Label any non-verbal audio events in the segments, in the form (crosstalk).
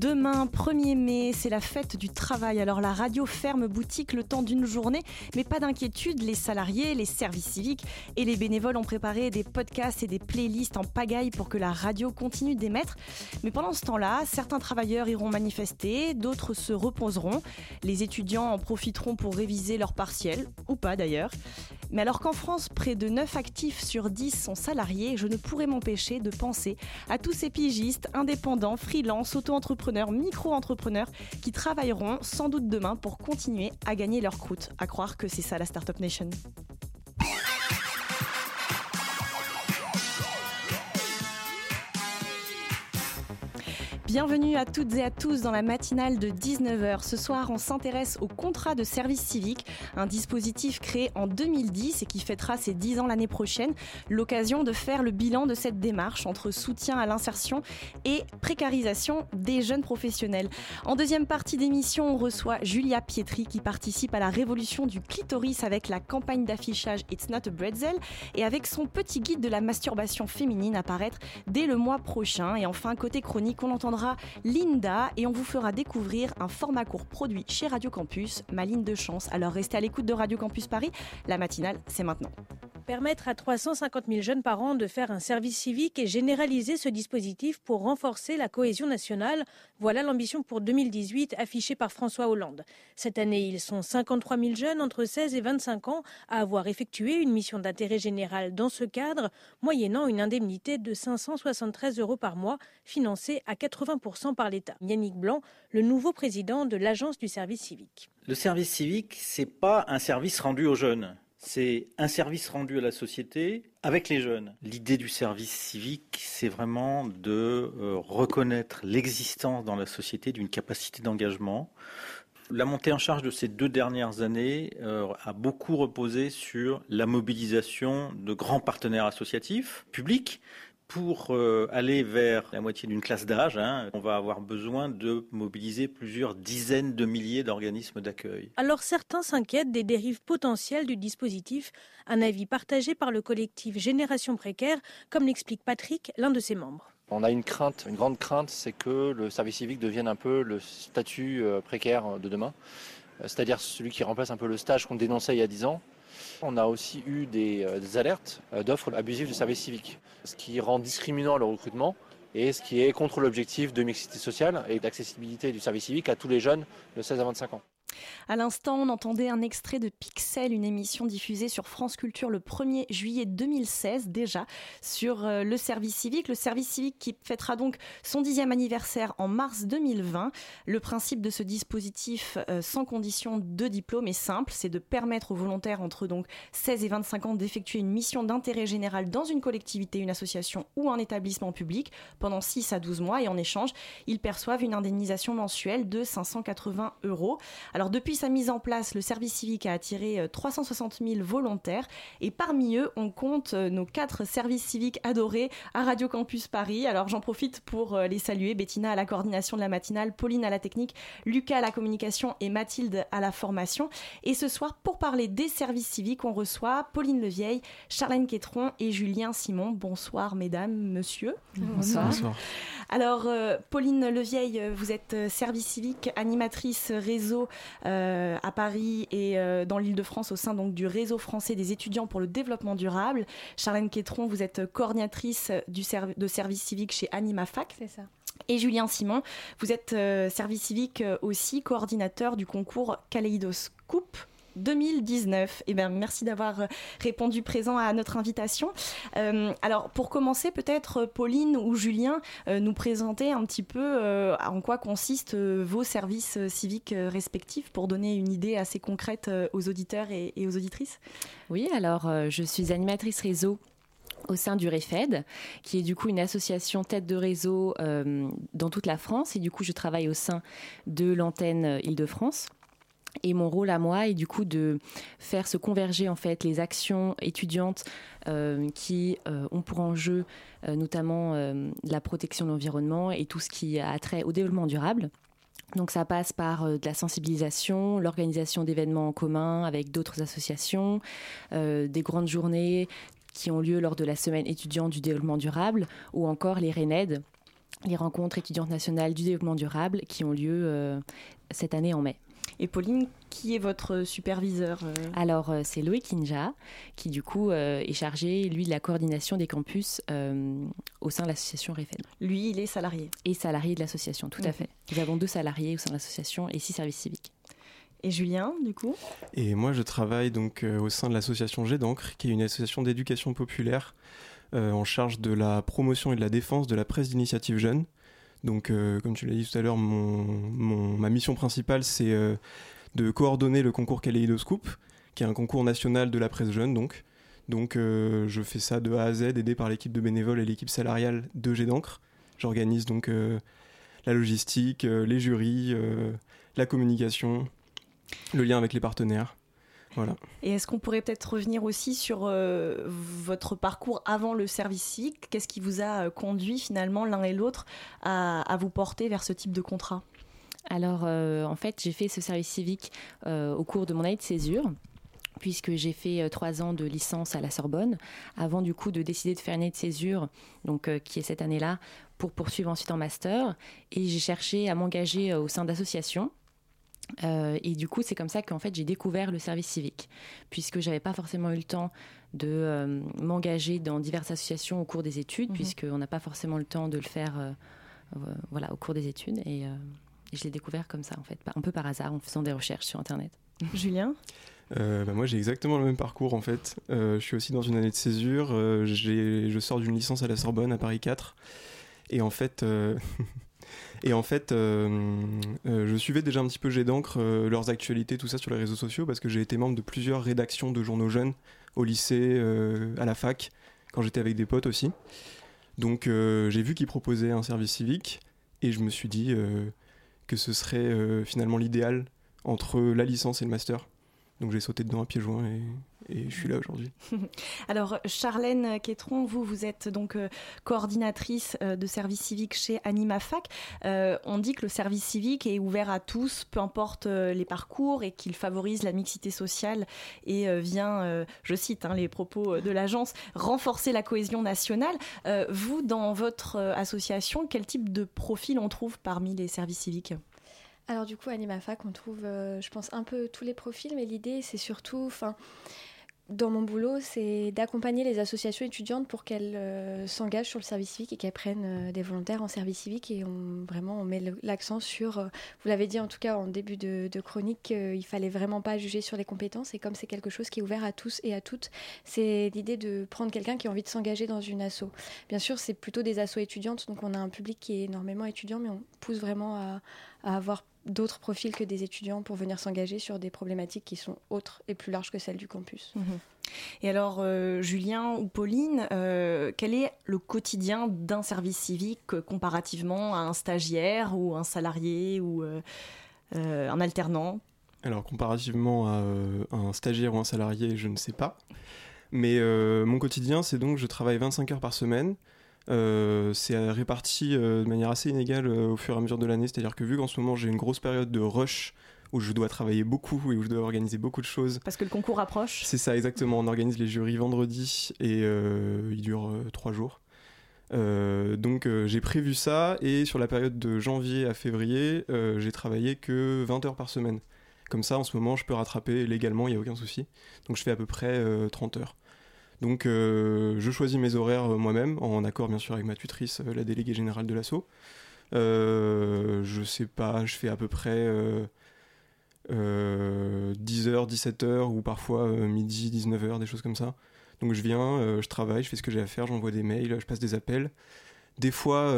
Demain, 1er mai, c'est la fête du travail. Alors la radio ferme boutique le temps d'une journée, mais pas d'inquiétude, les salariés, les services civiques et les bénévoles ont préparé des podcasts et des playlists en pagaille pour que la radio continue d'émettre. Mais pendant ce temps-là, certains travailleurs iront manifester, d'autres se reposeront. Les étudiants en profiteront pour réviser leurs partiels, ou pas d'ailleurs. Mais alors qu'en France, près de 9 actifs sur 10 sont salariés, je ne pourrais m'empêcher de penser à tous ces pigistes, indépendants, freelance, auto-entrepreneurs, micro-entrepreneurs qui travailleront sans doute demain pour continuer à gagner leur croûte. À croire que c'est ça la Startup Nation. Bienvenue à toutes et à tous dans la matinale de 19h. Ce soir, on s'intéresse au contrat de service civique, un dispositif créé en 2010 et qui fêtera ses 10 ans l'année prochaine. L'occasion de faire le bilan de cette démarche entre soutien à l'insertion et précarisation des jeunes professionnels. En deuxième partie d'émission, on reçoit Julia Pietri qui participe à la révolution du clitoris avec la campagne d'affichage It's Not a Bretzel et avec son petit guide de la masturbation féminine à paraître dès le mois prochain. Et enfin, côté chronique, on entendra Linda et on vous fera découvrir un format court produit chez Radio Campus, ma ligne de chance. Alors restez à l'écoute de Radio Campus Paris, la matinale c'est maintenant. Permettre à 350 000 jeunes parents de faire un service civique et généraliser ce dispositif pour renforcer la cohésion nationale, voilà l'ambition pour 2018 affichée par François Hollande. Cette année, ils sont 53 000 jeunes entre 16 et 25 ans à avoir effectué une mission d'intérêt général dans ce cadre, moyennant une indemnité de 573 euros par mois, financée à 80% par l'État. Yannick Blanc, le nouveau président de l'Agence du service civique. Le service civique, c'est pas un service rendu aux jeunes. C'est un service rendu à la société avec les jeunes. L'idée du service civique, c'est vraiment de euh, reconnaître l'existence dans la société d'une capacité d'engagement. La montée en charge de ces deux dernières années euh, a beaucoup reposé sur la mobilisation de grands partenaires associatifs, publics, pour euh, aller vers la moitié d'une classe d'âge, hein, on va avoir besoin de mobiliser plusieurs dizaines de milliers d'organismes d'accueil. Alors certains s'inquiètent des dérives potentielles du dispositif, un avis partagé par le collectif Génération Précaire, comme l'explique Patrick, l'un de ses membres. On a une crainte, une grande crainte, c'est que le service civique devienne un peu le statut euh, précaire de demain, euh, c'est-à-dire celui qui remplace un peu le stage qu'on dénonçait il y a dix ans. On a aussi eu des, des alertes d'offres abusives de service civique, ce qui rend discriminant le recrutement et ce qui est contre l'objectif de mixité sociale et d'accessibilité du service civique à tous les jeunes de 16 à 25 ans. À l'instant, on entendait un extrait de Pixel, une émission diffusée sur France Culture le 1er juillet 2016 déjà sur euh, le service civique. Le service civique qui fêtera donc son dixième anniversaire en mars 2020. Le principe de ce dispositif euh, sans condition de diplôme est simple, c'est de permettre aux volontaires entre donc 16 et 25 ans d'effectuer une mission d'intérêt général dans une collectivité, une association ou un établissement public pendant 6 à 12 mois et en échange, ils perçoivent une indemnisation mensuelle de 580 euros. Depuis sa mise en place, le service civique a attiré 360 euh, 000 volontaires et parmi eux, on compte euh, nos quatre services civiques adorés à Radio Campus Paris. Alors j'en profite pour euh, les saluer. Bettina à la coordination de la matinale, Pauline à la technique, Lucas à la communication et Mathilde à la formation. Et ce soir, pour parler des services civiques, on reçoit Pauline Levieille, Charlène Quétron et Julien Simon. Bonsoir mesdames, monsieur. Bonsoir. Bonsoir. Alors, Pauline Levieille, vous êtes service civique, animatrice réseau à Paris et euh, dans l'île de France au sein donc, du réseau français des étudiants pour le développement durable. Charlène Quétron, vous êtes coordinatrice du serv de service civique chez AnimaFac. C'est ça. Et Julien Simon, vous êtes service civique aussi, coordinateur du concours Kaléidoscope 2019. Eh bien, merci d'avoir répondu présent à notre invitation. Euh, alors, pour commencer, peut-être Pauline ou Julien euh, nous présenter un petit peu euh, en quoi consistent euh, vos services civiques respectifs pour donner une idée assez concrète aux auditeurs et, et aux auditrices. Oui, alors je suis animatrice réseau au sein du REFED, qui est du coup une association tête de réseau dans toute la France. Et du coup, je travaille au sein de l'antenne Île-de-France. Et mon rôle à moi est du coup de faire se converger en fait les actions étudiantes euh, qui euh, ont pour enjeu euh, notamment la protection de l'environnement et tout ce qui a trait au développement durable. Donc ça passe par de la sensibilisation, l'organisation d'événements en commun avec d'autres associations, des grandes journées qui ont lieu lors de la semaine étudiante du développement durable ou encore les RENED, les rencontres étudiantes nationales du développement durable qui ont lieu cette année en mai. Et Pauline, qui est votre superviseur euh Alors, euh, c'est Loïc Inja, qui du coup euh, est chargé, lui, de la coordination des campus au sein de l'association REFED. Lui, il est salarié Et salarié de l'association, tout à fait. Nous avons deux salariés au sein de l'association et six services civiques. Et Julien, du coup? Et moi, je travaille donc au sein de l'association Jet d'encre, qui est une association d'éducation populaire en charge de la promotion et de la défense de la presse d'initiative jeune. Donc, euh, comme tu l'as dit tout à l'heure, ma mission principale, c'est euh, de coordonner le concours Kaléidoscope, qui est un concours national de la presse jeune. Donc, donc euh, je fais ça de A à Z, aidé par l'équipe de bénévoles et l'équipe salariale de G d'encre. J'organise donc la logistique, les jurys, la communication, le lien avec les partenaires. Et est-ce qu'on pourrait peut-être revenir aussi sur euh, votre parcours avant le service civique? Qu'est-ce qui vous a euh, conduit finalement l'un et l'autre à, vous porter vers ce type de contrat? Alors euh, en fait j'ai fait ce service civique au cours de mon année de césure puisque j'ai fait trois ans de licence à la Sorbonne, avant du coup de décider de faire une année de césure, donc qui est cette année-là, pour poursuivre ensuite en master. Et j'ai cherché à m'engager au sein d'associations. Euh, et du coup, c'est comme ça qu'en fait j'ai découvert le service civique, puisque j'avais pas forcément eu le temps de euh, m'engager dans diverses associations au cours des études, mhm. puisqu'on n'a pas forcément le temps de le faire, euh, voilà, au cours des études. Et, je l'ai découvert comme ça, en fait, un peu par hasard, en faisant des recherches sur Internet. (laughs) Julien bah, moi j'ai exactement le même parcours en fait. je suis aussi dans une année de césure. je sors d'une licence à la Sorbonne à Paris 4. Et en fait, (laughs) Et en fait, euh, euh, je suivais déjà un petit peu J'ai d'encre, euh, leurs actualités, tout ça sur les réseaux sociaux, parce que j'ai été membre de plusieurs rédactions de journaux jeunes, au lycée, à la fac, quand j'étais avec des potes aussi. Donc j'ai vu qu'ils proposaient un service civique, et je me suis dit que ce serait finalement l'idéal entre la licence et le master. Donc j'ai sauté dedans à pieds joints et, et je suis là aujourd'hui. (laughs) Alors, Charlène Quétron, vous, vous êtes donc euh, coordinatrice euh, de service civique chez AnimaFac. Euh, on dit que le service civique est ouvert à tous, peu importe les parcours, et qu'il favorise la mixité sociale et vient, je cite hein, les propos de l'agence, renforcer la cohésion nationale. vous, dans votre association, quel type de profil on trouve parmi les services civiques? Alors du coup, à AnimaFac, on trouve, je pense, un peu tous les profils, mais l'idée, c'est surtout, enfin, dans mon boulot, c'est d'accompagner les associations étudiantes pour qu'elles euh, s'engagent sur le service civique et qu'elles prennent euh, des volontaires en service civique. Et on, vraiment, on met l'accent sur, euh, vous l'avez dit en tout cas en début de, chronique, il fallait vraiment pas juger sur les compétences. Et comme c'est quelque chose qui est ouvert à tous et à toutes, c'est l'idée de prendre quelqu'un qui a envie de s'engager dans une asso. Bien sûr, c'est plutôt des assos étudiantes, donc on a un public qui est énormément étudiant, mais on pousse vraiment à, à avoir d'autres profils que des étudiants pour venir s'engager sur des problématiques qui sont autres et plus larges que celles du campus. Mhm. Et alors, euh, Julien ou Pauline, euh, quel est le quotidien d'un service civique euh, comparativement à un stagiaire ou un salarié ou un alternant? Alors, comparativement à un stagiaire ou un salarié, je ne sais pas. Mais mon quotidien, c'est donc je travaille 25 heures par semaine. Euh, c'est réparti euh, de manière assez inégale euh, au fur et à mesure de l'année. C'est-à-dire que vu qu'en ce moment j'ai une grosse période de rush où je dois travailler beaucoup et où je dois organiser beaucoup de choses. Parce que le concours approche C'est ça, exactement. On organise les jurys vendredi et il dure trois jours. donc j'ai prévu ça et sur la période de janvier à février, j'ai travaillé que 20 heures par semaine. Comme ça, en ce moment, je peux rattraper légalement, il n'y a aucun souci. Donc je fais à peu près 30 heures. Donc euh, je choisis mes horaires euh, moi-même, en accord bien sûr avec ma tutrice, euh, la déléguée générale de l'assaut. je sais pas, je fais à peu près 10h, 17h ou parfois midi, 19h, des choses comme ça. Donc je viens, je travaille, je fais ce que j'ai à faire, j'envoie des mails, je passe des appels. Des fois,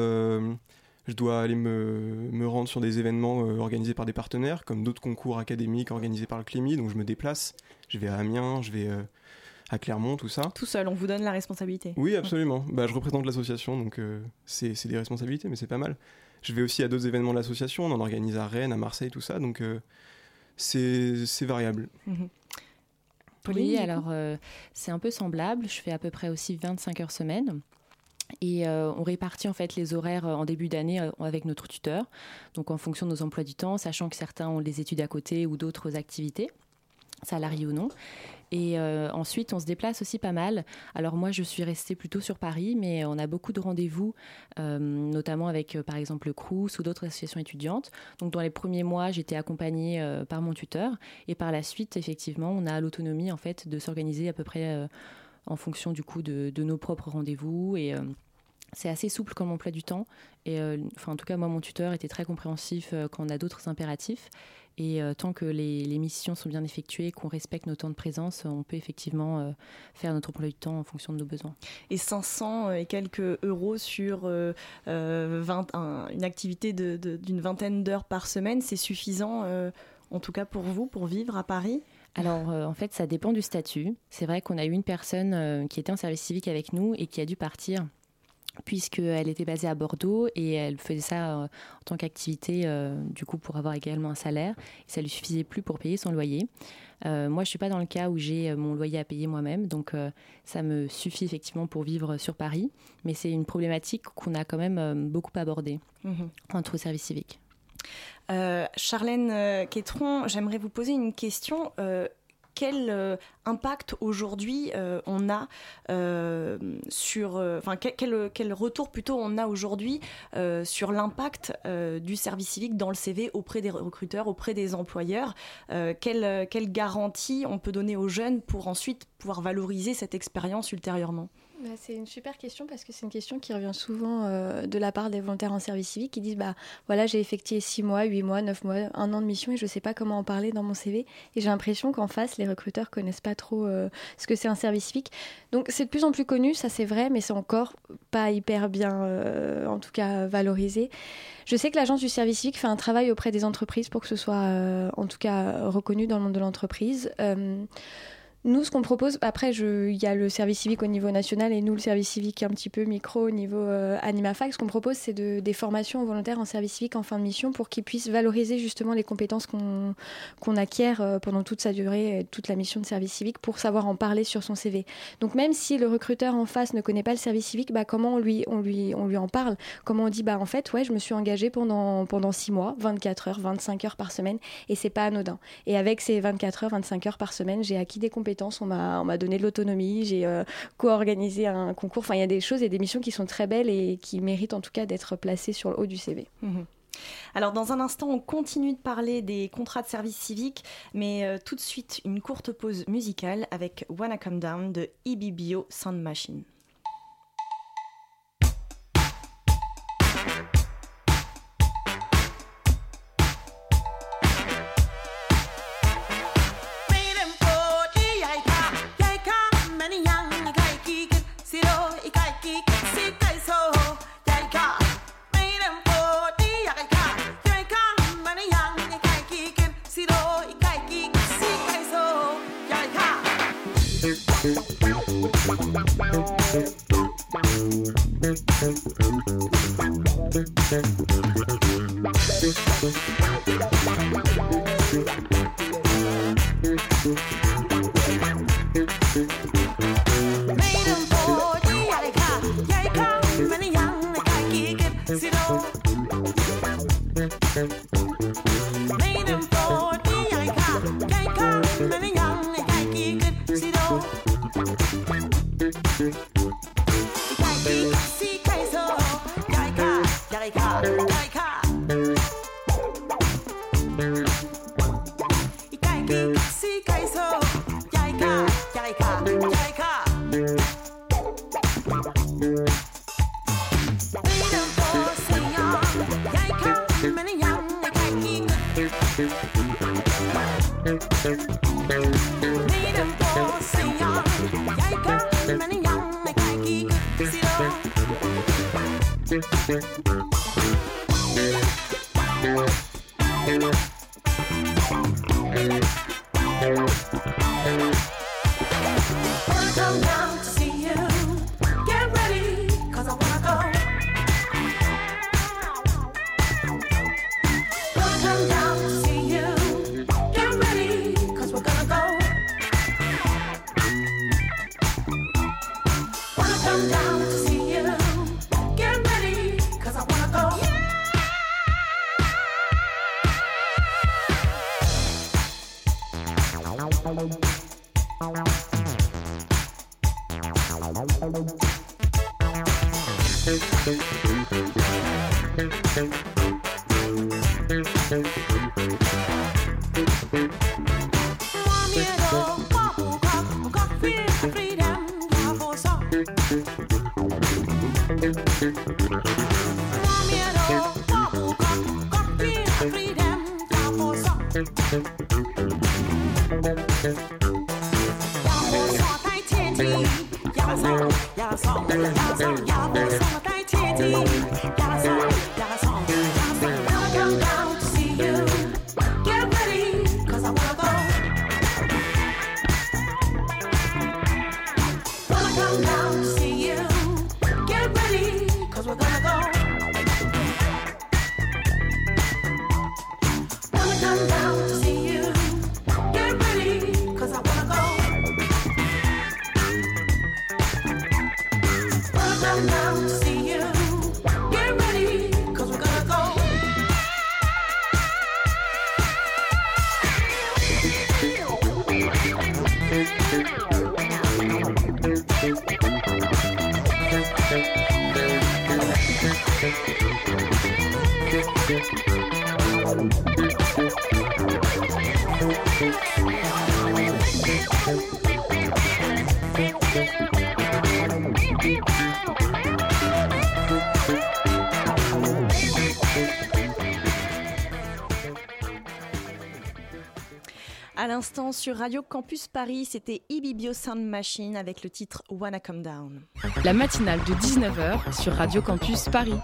je dois aller me, me, rendre sur des événements organisés par des partenaires, comme d'autres concours académiques organisés par le CLIMI, donc je me déplace. Je vais à Amiens, je vais à Clermont, tout ça. Tout seul, on vous donne la responsabilité. Oui, absolument. Bah, je représente l'association, donc c'est des responsabilités, mais c'est pas mal. Je vais aussi à d'autres événements de l'association, on en organise à Rennes, à Marseille, tout ça, donc c'est variable. Mhm. Oui, alors c'est un peu semblable. Je fais à peu près aussi 25 heures semaine. Et euh, on répartit en fait les horaires euh, en début d'année euh, avec notre tuteur, donc en fonction de nos emplois du temps, sachant que certains ont des études à côté ou d'autres activités, salariés ou non. Et ensuite, on se déplace aussi pas mal. Alors moi, je suis restée plutôt sur Paris, mais on a beaucoup de rendez-vous, notamment avec, par exemple, le CRUS ou d'autres associations étudiantes. Donc dans les premiers mois, j'étais accompagnée par mon tuteur. Et par la suite, effectivement, on a l'autonomie en fait de s'organiser à peu près en fonction du coup de, nos propres rendez-vous et euh, c'est assez souple comme emploi du temps. Et euh, enfin, en tout cas, moi, mon tuteur était très compréhensif euh, quand on a d'autres impératifs. Et tant que les, missions sont bien effectuées, qu'on respecte nos temps de présence, on peut effectivement faire notre emploi du temps en fonction de nos besoins. Et 500 et quelques euros sur 20, une activité d'une vingtaine d'heures par semaine, c'est suffisant, en tout cas pour vous, pour vivre à Paris? Alors, euh, en fait, ça dépend du statut. C'est vrai qu'on a eu une personne euh, qui était en service civique avec nous et qui a dû partir puisqu'elle était basée à Bordeaux et elle faisait ça euh, en tant qu'activité, du coup, pour avoir également un salaire. Et ça lui suffisait plus pour payer son loyer. moi, je suis pas dans le cas où j'ai mon loyer à payer moi-même, donc ça me suffit effectivement pour vivre sur Paris. Mais c'est une problématique qu'on a quand même beaucoup abordée mmh entre service civique. Euh, Charlène euh, Quétron, j'aimerais vous poser une question. Euh, quel impact aujourd'hui on a sur, enfin quel, quel, retour plutôt on a aujourd'hui sur l'impact du service civique dans le CV auprès des recruteurs, auprès des employeurs quelle, quelle garantie on peut donner aux jeunes pour ensuite pouvoir valoriser cette expérience ultérieurement? C'est une super question parce que c'est une question qui revient souvent euh, de la part des volontaires en service civique qui disent bah voilà j'ai effectué 6 mois, 8 mois, 9 mois, un an de mission et je ne sais pas comment en parler dans mon CV et j'ai l'impression qu'en face les recruteurs connaissent pas trop euh, ce que c'est un service civique. Donc c'est de plus en plus connu, ça c'est vrai mais c'est encore pas hyper bien euh, en tout cas valorisé. Je sais que l'agence du service civique fait un travail auprès des entreprises pour que ce soit en tout cas reconnu dans le monde de l'entreprise. Nous, ce qu'on propose, après, il y a le service civique au niveau national et nous, le service civique un petit peu micro au niveau euh, AnimaFac. Ce qu'on propose, c'est de, des formations volontaires en service civique en fin de mission pour qu'ils puissent valoriser justement les compétences qu'on acquiert euh, pendant toute sa durée, toute la mission de service civique pour savoir en parler sur son CV. Donc, même si le recruteur en face ne connaît pas le service civique, bah, comment on lui, on, lui, on lui en parle? Comment on dit, bah, en fait, ouais, je me suis engagée pendant, pendant 6 mois, 24 heures, 25 heures par semaine et c'est pas anodin. Et avec ces 24 heures, 25 heures par semaine, j'ai acquis des compétences on m'a donné de l'autonomie, j'ai euh, co-organisé un concours. Enfin, il y a des choses et des missions qui sont très belles et qui méritent en tout cas d'être placées sur le haut du CV. Mhm. Alors dans un instant, on continue de parler des contrats de service civique, mais euh, tout de suite une courte pause musicale avec Wanna Come Down de EBBO Sound Machine. L'instant sur Radio Campus Paris, c'était Ibibio Sound Machine avec le titre Wanna Come Down. La matinale de 19h sur Radio Campus Paris.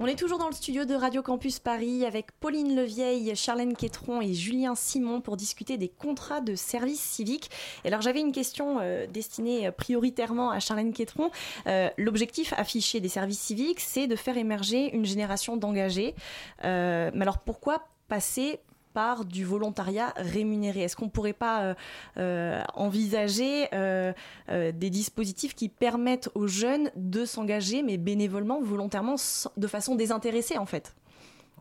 On est toujours dans le studio de Radio Campus Paris avec Pauline Levieille, Charlène Quétron et Julien Simon pour discuter des contrats de service civique. Et alors j'avais une question euh, destinée prioritairement à Charlène Quétron. Euh, L'objectif affiché des services civiques, c'est de faire émerger une génération d'engagés. Euh, mais alors pourquoi passer par du volontariat rémunéré Est-ce qu'on ne pourrait pas euh, euh, envisager euh, des dispositifs qui permettent aux jeunes de s'engager, mais bénévolement, volontairement, de façon désintéressée en fait?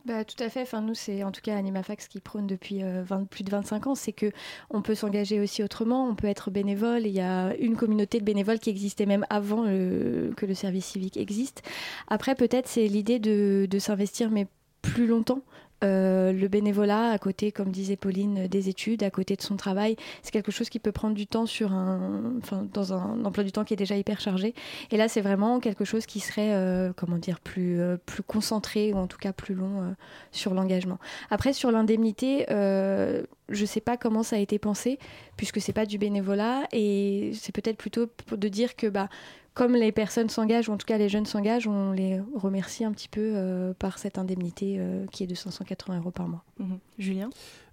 Bah, tout à fait. Enfin, nous, c'est en tout cas AnimaFax qui prône depuis plus de 25 ans, c'est que on peut s'engager aussi autrement, on peut être bénévole. Il y a une communauté de bénévoles qui existait même avant que le service civique existe. Après, peut-être, c'est l'idée de, de s'investir, mais plus longtemps. Euh, le bénévolat, à côté, comme disait Pauline, des études, à côté de son travail, c'est quelque chose qui peut prendre du temps sur un, dans un emploi du temps qui est déjà hyper chargé. Et là, c'est vraiment quelque chose qui serait, euh, comment dire, plus, euh, plus concentré ou en tout cas plus long sur l'engagement. Après, sur l'indemnité, je ne sais pas comment ça a été pensé, puisque c'est pas du bénévolat et c'est peut-être plutôt de dire que bah comme les personnes s'engagent, ou en tout cas les jeunes s'engagent, on les remercie un petit peu euh, par cette indemnité euh, qui est de 580 euros par mois. Mhm. Julien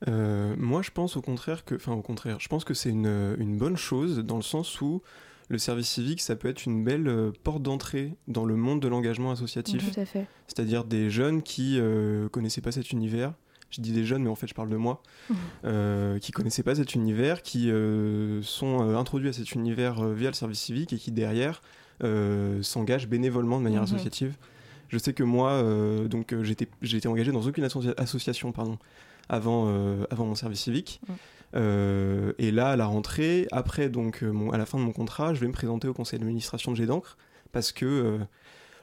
euh, Moi, je pense au contraire que, enfin au contraire, je pense que c'est une, une, bonne chose dans le sens où le service civique, ça peut être une belle porte d'entrée dans le monde de l'engagement associatif. Tout à fait. C'est-à-dire des jeunes qui connaissaient pas cet univers. Je dis des jeunes, mais en fait, je parle de moi, mhm. qui connaissaient pas cet univers, qui sont introduits à cet univers via le service civique et qui derrière s'engagent bénévolement de manière mhm. associative. Je sais que moi, donc j'étais j'étais engagé dans aucune association, pardon, avant avant mon service civique. et là, à la rentrée, après donc à la fin de mon contrat, je vais me présenter au conseil d'administration de d'encre parce que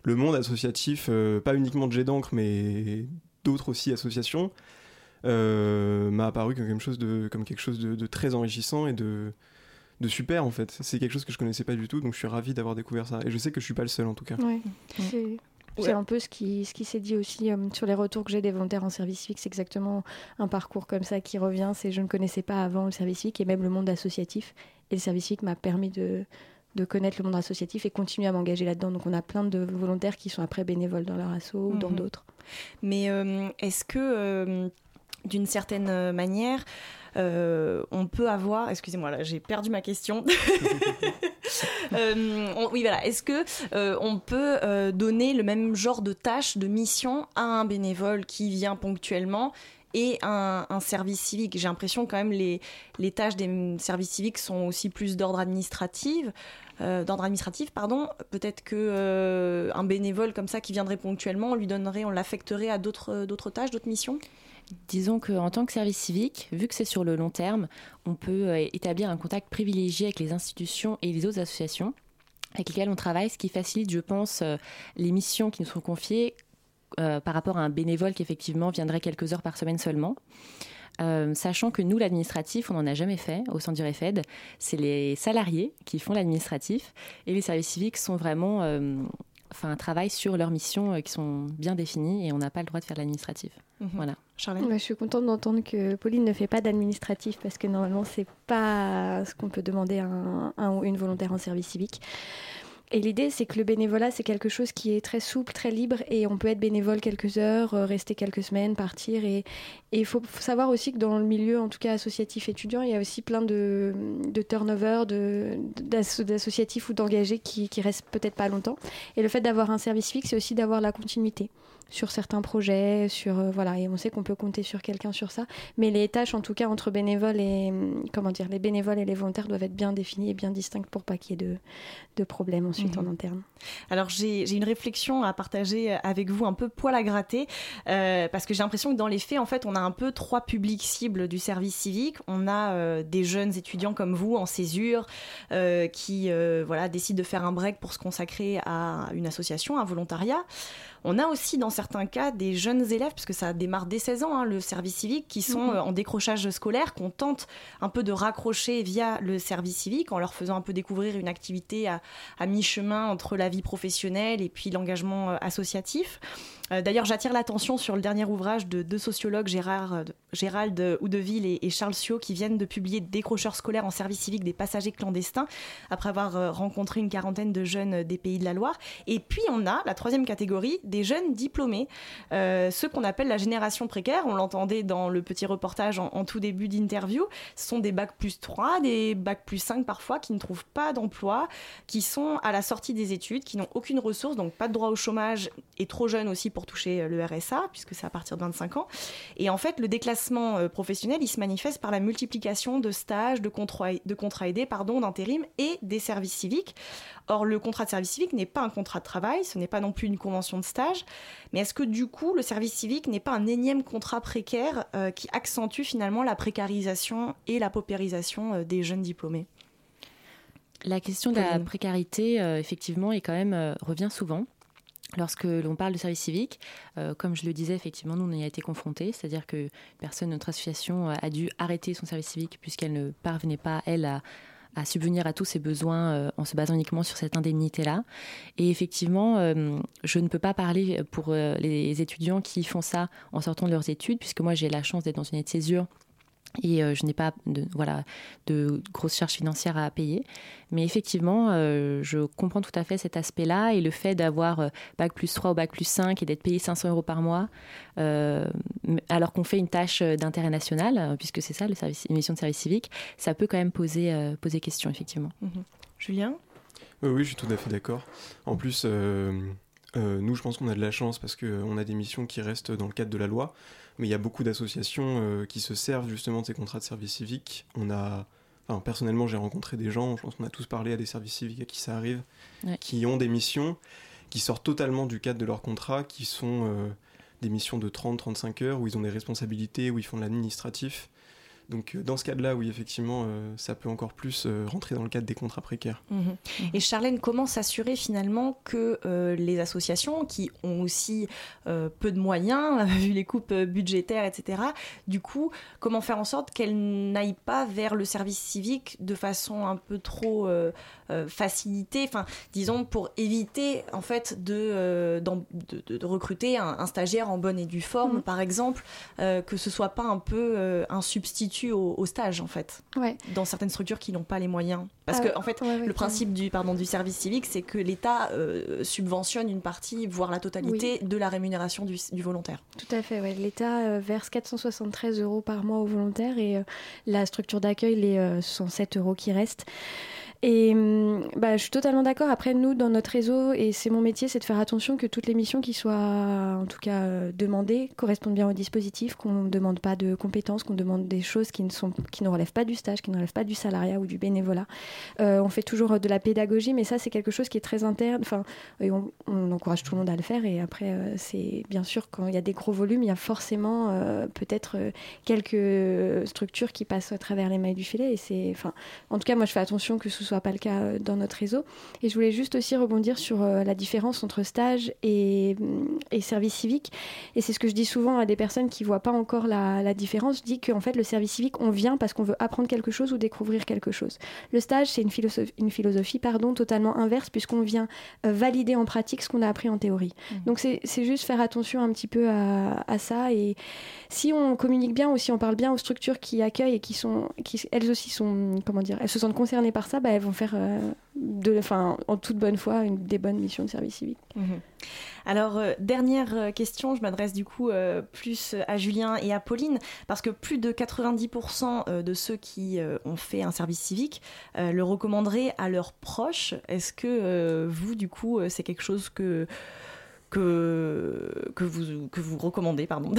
le monde associatif, pas uniquement de d'encre, mais d'autres aussi associations, euh, m'a apparu comme quelque chose de, comme quelque chose de, très enrichissant et de, de super en fait. C'est quelque chose que je connaissais pas du tout, donc je suis ravi d'avoir découvert ça. Et je sais que je suis pas le seul en tout cas. C'est un peu ce qui, ce qui s'est dit aussi euh, sur les retours que j'ai des volontaires en service civique. C'est exactement un parcours comme ça qui revient. C'est je ne connaissais pas avant le service civique et même le monde associatif. Et le service civique m'a permis de, de connaître le monde associatif et continuer à m'engager là-dedans. Donc on a plein de volontaires qui sont après bénévoles dans leur asso ou dans mhm. d'autres. Mais euh, est-ce que, euh, d'une certaine manière, euh, on peut avoir, excusez-moi là, j'ai perdu ma question. (laughs) oui, voilà. Est-ce que on peut donner le même genre de tâches, de mission à un bénévole qui vient ponctuellement et un, service civique? J'ai l'impression quand même les les tâches des services civiques sont aussi plus d'ordre administratif. Euh, d'ordre administratif, pardon, peut-être que euh, un bénévole comme ça qui viendrait ponctuellement, on lui donnerait, on l'affecterait à d'autres tâches, d'autres missions? Disons qu'en tant que service civique, vu que c'est sur le long terme, on peut établir un contact privilégié avec les institutions et les autres associations avec lesquelles on travaille, ce qui facilite, je pense, les missions qui nous sont confiées par rapport à un bénévole qui effectivement viendrait quelques heures par semaine seulement. Euh, sachant que nous, l'administratif, on n'en a jamais fait au sein du REFED. C'est les salariés qui font l'administratif et les services civiques sont vraiment, euh, enfin, travaillent sur leurs missions euh, qui sont bien définies et on n'a pas le droit de faire l'administratif. Mhm. Voilà. Charlène Je suis contente d'entendre que Pauline ne fait pas d'administratif parce que normalement, c'est pas ce qu'on peut demander à un ou une volontaire en service civique. Et l'idée, c'est que le bénévolat, c'est quelque chose qui est très souple, très libre, et on peut être bénévole quelques heures, euh, rester quelques semaines, partir. Et il faut savoir aussi que dans le milieu, en tout cas associatif étudiant, il y a aussi plein de, de turnover, d'associatifs ou d'engagés qui, qui restent peut-être pas longtemps. Et le fait d'avoir un service fixe, c'est aussi d'avoir la continuité sur certains projets, sur euh, voilà, et on sait qu'on peut compter sur quelqu'un sur ça. Mais les tâches, en tout cas, entre bénévoles et hum, comment dire, les bénévoles et les volontaires doivent être bien définies et bien distinctes pour pas qu'il y ait de, de problèmes ensuite mhm. en interne. Alors j'ai une réflexion à partager avec vous, un peu poil à gratter, euh, parce que j'ai l'impression que dans les faits, en fait, on a un peu trois publics cibles du service civique. On a euh, des jeunes étudiants comme vous en césure qui voilà décident de faire un break pour se consacrer à une association, un volontariat. On a aussi dans certains cas des jeunes élèves, puisque ça démarre dès 16 ans, hein, le service civique, qui sont mhm. euh, en décrochage scolaire, qu'on tente un peu de raccrocher via le service civique en leur faisant un peu découvrir une activité à, mi-chemin entre la vie professionnelle et puis l'engagement euh, associatif. Euh, d'ailleurs, j'attire l'attention sur le dernier ouvrage de deux sociologues, Gérard, Gérald Houdeville et, Charles Sio, qui viennent de publier Décrocheurs scolaires en service civique des passagers clandestins, après avoir rencontré une quarantaine de jeunes des pays de la Loire. Et puis, on a la troisième catégorie, des jeunes diplômés, euh, ceux qu'on appelle la génération précaire. On l'entendait dans le petit reportage en, tout début d'interview. Ce sont des bacs plus 3, des bacs plus 5 parfois, qui ne trouvent pas d'emploi, qui sont à la sortie des études, qui n'ont aucune ressource, donc pas de droit au chômage et trop jeunes aussi pour toucher le RSA, puisque c'est à partir de 25 ans. Et en fait, le déclassement euh, professionnel, il se manifeste par la multiplication de stages, de contrats, de aidés, pardon, d'intérim et des services civiques. Or, le contrat de service civique n'est pas un contrat de travail, ce n'est pas non plus une convention de stage, mais est-ce que du coup, le service civique n'est pas un énième contrat précaire euh, qui accentue finalement la précarisation et la paupérisation euh, des jeunes diplômés? La question de la précarité, euh, effectivement, est quand même revient souvent. Lorsque l'on parle de service civique, comme je le disais, effectivement, nous, on y a été confrontés, c'est-à-dire que personne de notre association a dû arrêter son service civique puisqu'elle ne parvenait pas, elle, à subvenir à tous ses besoins euh, en se basant uniquement sur cette indemnité-là. Et effectivement, euh, je ne peux pas parler pour euh, les étudiants qui font ça en sortant de leurs études, puisque moi j'ai la chance d'être dans une aide de césure et euh, je n'ai pas de, voilà, de grosses charges financières à payer. Mais effectivement, euh, je comprends tout à fait cet aspect-là et le fait d'avoir euh, Bac plus 3 ou Bac plus 5 et d'être payé 500 euros par mois, alors qu'on fait une tâche d'intérêt national, puisque c'est ça, le service, une mission de service civique, ça peut quand même poser, poser question, effectivement. Mhm. Julien? Oui, je suis tout à fait d'accord. En plus, nous, je pense qu'on a de la chance parce qu'on a des missions qui restent dans le cadre de la loi mais il y a beaucoup d'associations euh, qui se servent justement de ces contrats de service civique. On a, enfin, personnellement, j'ai rencontré des gens, je pense qu'on a tous parlé à des services civiques à qui ça arrive, qui ont des missions qui sortent totalement du cadre de leur contrat, qui sont euh, des missions de 30-35 heures, où ils ont des responsabilités, où ils font de l'administratif. Donc euh, dans ce cas-là, oui, effectivement, euh, ça peut encore plus euh, rentrer dans le cadre des contrats précaires. Mhm. Mhm. Et Charlène, comment s'assurer finalement que les associations qui ont aussi peu de moyens, (laughs) vu les coupes budgétaires, etc., du coup, comment faire en sorte qu'elles n'aillent pas vers le service civique de façon un peu trop facilitée, enfin, disons, pour éviter en fait de, de, recruter un, stagiaire en bonne et due forme, mhm. par exemple, que ce soit pas un peu un substitut au, stage en fait, dans certaines structures qui n'ont pas les moyens. Parce ah que en fait, le principe du, pardon, du service civique, c'est que l'État euh, subventionne une partie, voire la totalité, de la rémunération du, volontaire. Tout à fait, l'État euh, verse 473 euros par mois aux volontaires et euh, la structure d'accueil, les 107 euros qui restent. Et hum, bah, je suis totalement d'accord. Après, nous, dans notre réseau, et c'est mon métier, c'est de faire attention que toutes les missions qui soient, en tout cas, euh, demandées correspondent bien au dispositif, qu'on ne demande pas de compétences, qu'on demande des choses qui ne, sont, qui ne relèvent pas du stage, qui ne relèvent pas du salariat ou du bénévolat. Euh, on fait toujours de la pédagogie, mais ça, c'est quelque chose qui est très interne. Enfin, on, encourage tout le monde à le faire. Et après, euh, c'est bien sûr, quand il y a des gros volumes, il y a forcément peut-être quelques structures qui passent à travers les mailles du filet. Et c'est, enfin, en tout cas, moi, je fais attention que ce soit pas le cas euh, dans notre réseau. Et je voulais juste aussi rebondir sur euh, la différence entre stage et, mm, et service civique. Et c'est ce que je dis souvent à des personnes qui voient pas encore la, la différence. Je dis qu'en fait, le service civique, on vient parce qu'on veut apprendre quelque chose ou découvrir quelque chose. Le stage, c'est une philosophie, une philosophie pardon, totalement inverse puisqu'on vient euh, valider en pratique ce qu'on a appris en théorie. Mmh. Donc c'est juste faire attention un petit peu à, à, ça. Et si on communique bien ou si on parle bien aux structures qui accueillent et qui sont, qui elles aussi sont, comment dire, elles se sentent concernées par ça, bah, elles vont faire euh, en toute bonne foi des bonnes missions de service civique. Mmh. Alors, euh, dernière euh, question, je m'adresse du coup plus à Julien et à Pauline, parce que plus de 90% euh, de ceux qui ont fait un service civique le recommanderaient à leurs proches. Est-ce que vous, du coup, c'est quelque chose que que, que, vous, que vous recommandez. Pardon.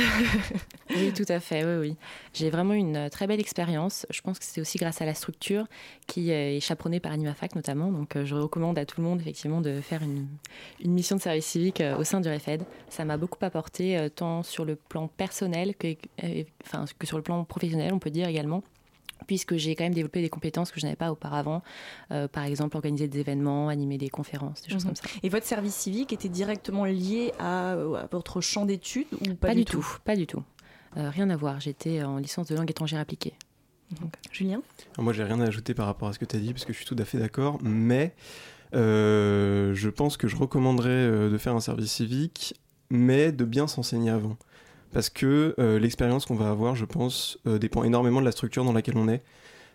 (laughs) oui, tout à fait. Oui, oui. J'ai vraiment une très belle expérience. Je pense que c'est aussi grâce à la structure qui est chaperonnée par Animafac notamment. Donc euh, je recommande à tout le monde effectivement de faire une, une mission de service civique euh, au sein du REFED. Ça m'a beaucoup apporté euh, tant sur le plan personnel que, enfin, que sur le plan professionnel, on peut dire également puisque j'ai quand même développé des compétences que je n'avais pas auparavant. Euh, par exemple, organiser des événements, animer des conférences, des choses mmh. comme ça. Et votre service civique était directement lié à, à votre champ d'études ou pas, pas du, tout, tout Pas du tout. Euh, rien à voir. J'étais en licence de langue étrangère appliquée. Donc, Julien Alors Moi, j'ai rien à ajouter par rapport à ce que tu as dit, parce que je suis tout à fait d'accord, mais euh, je pense que je recommanderais euh, de faire un service civique, mais de bien s'enseigner avant parce que euh, l'expérience qu'on va avoir, je pense, euh, dépend énormément de la structure dans laquelle on est,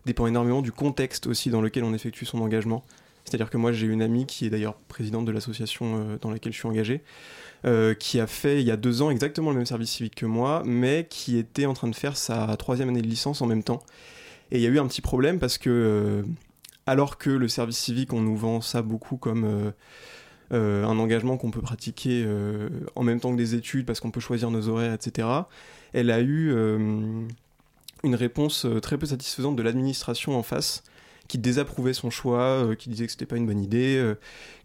dépend énormément du contexte aussi dans lequel on effectue son engagement. C'est-à-dire que moi, j'ai une amie qui est d'ailleurs présidente de l'association euh, dans laquelle je suis engagé, qui a fait il y a deux ans exactement le même service civique que moi, mais qui était en train de faire sa troisième année de licence en même temps. Et il y a eu un petit problème parce que, alors que le service civique, on nous vend ça beaucoup comme euh, un engagement qu'on peut pratiquer euh, en même temps que des études parce qu'on peut choisir nos horaires, etc. Elle a eu euh, une réponse très peu satisfaisante de l'administration en face qui désapprouvait son choix, euh, qui disait que c'était pas une bonne idée, euh,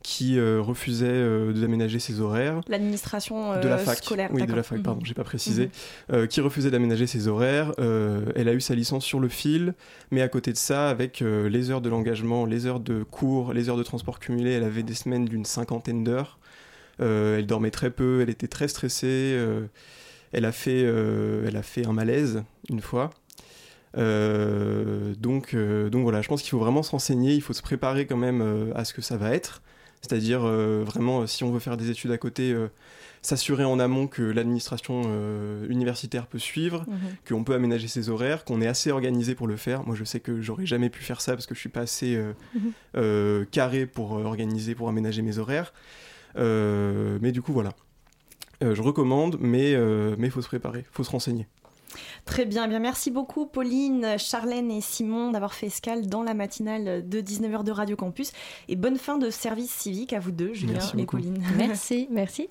qui euh, refusait d'aménager ses horaires. L'administration de la fac, scolaire. oui, de la fac, pardon, mmh. j'ai pas précisé, mmh. qui refusait d'aménager ses horaires. elle a eu sa licence sur le fil, mais à côté de ça, avec les heures de l'engagement, les heures de cours, les heures de transport cumulées, elle avait des semaines d'une cinquantaine d'heures. elle dormait très peu, elle était très stressée. elle a fait, elle a fait un malaise une fois. Euh, donc, euh, donc voilà, je pense qu'il faut vraiment se renseigner, il faut se préparer quand même euh, à ce que ça va être. C'est-à-dire vraiment, si on veut faire des études à côté, s'assurer en amont que l'administration euh, universitaire peut suivre, mmh. qu'on peut aménager ses horaires, qu'on est assez organisé pour le faire. Moi, je sais que j'aurais jamais pu faire ça parce que je suis pas assez mmh. carré pour organiser, pour aménager mes horaires. mais du coup, voilà. je recommande, mais il faut se préparer, il faut se renseigner. Très bien, eh bien merci beaucoup Pauline, Charlène et Simon d'avoir fait escale dans la matinale de 19h de Radio Campus et bonne fin de service civique à vous deux, Julien merci et beaucoup. Pauline. Merci, merci.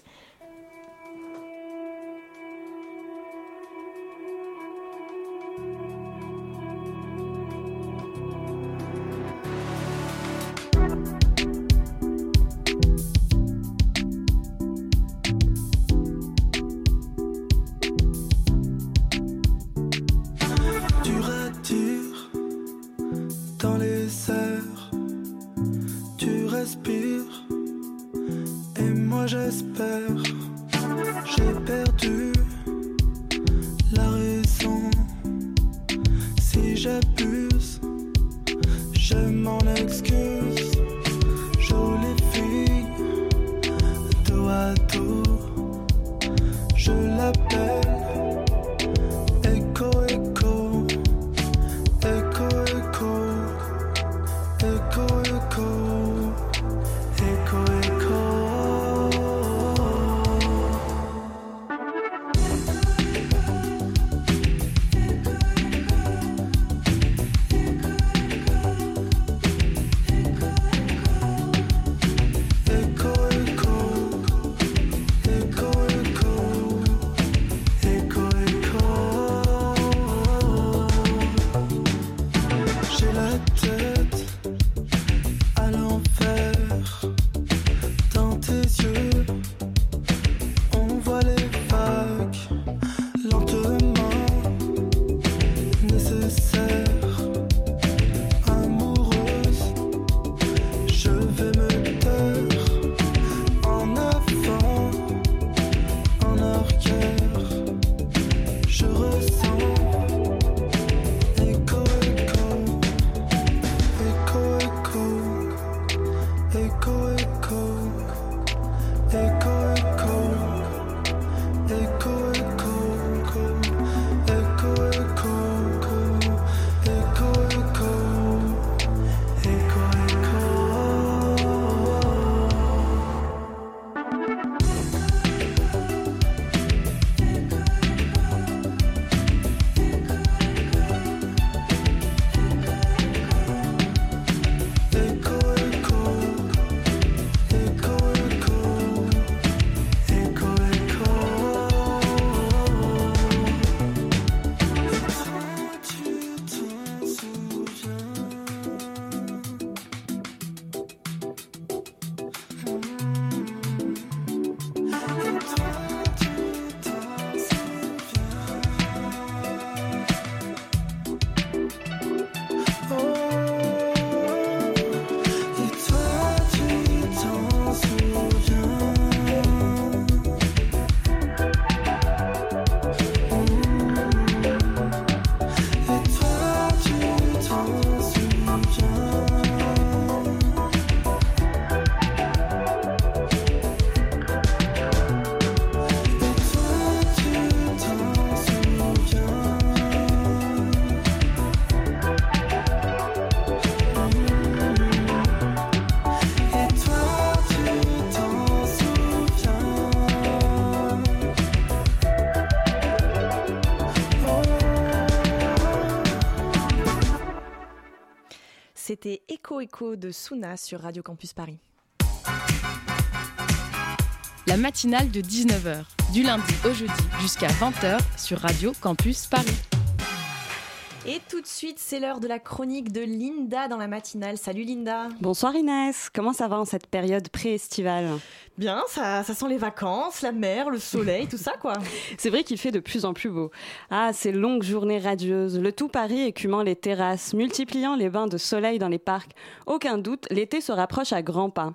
Echo Echo de Suna sur Radio Campus Paris. La matinale de 19h, du lundi au jeudi jusqu'à 20h sur Radio Campus Paris. Et tout de suite, c'est l'heure de la chronique de Linda dans la matinale. Salut Linda. Bonsoir Inès. Comment ça va en cette période pré-estivale? Bien, ça, ça sent les vacances, la mer, le soleil, (laughs) tout ça quoi. C'est vrai qu'il fait de plus en plus beau. Ah, ces longues journées radieuses, le tout Paris écumant les terrasses, multipliant les bains de soleil dans les parcs. Aucun doute, l'été se rapproche à grands pas.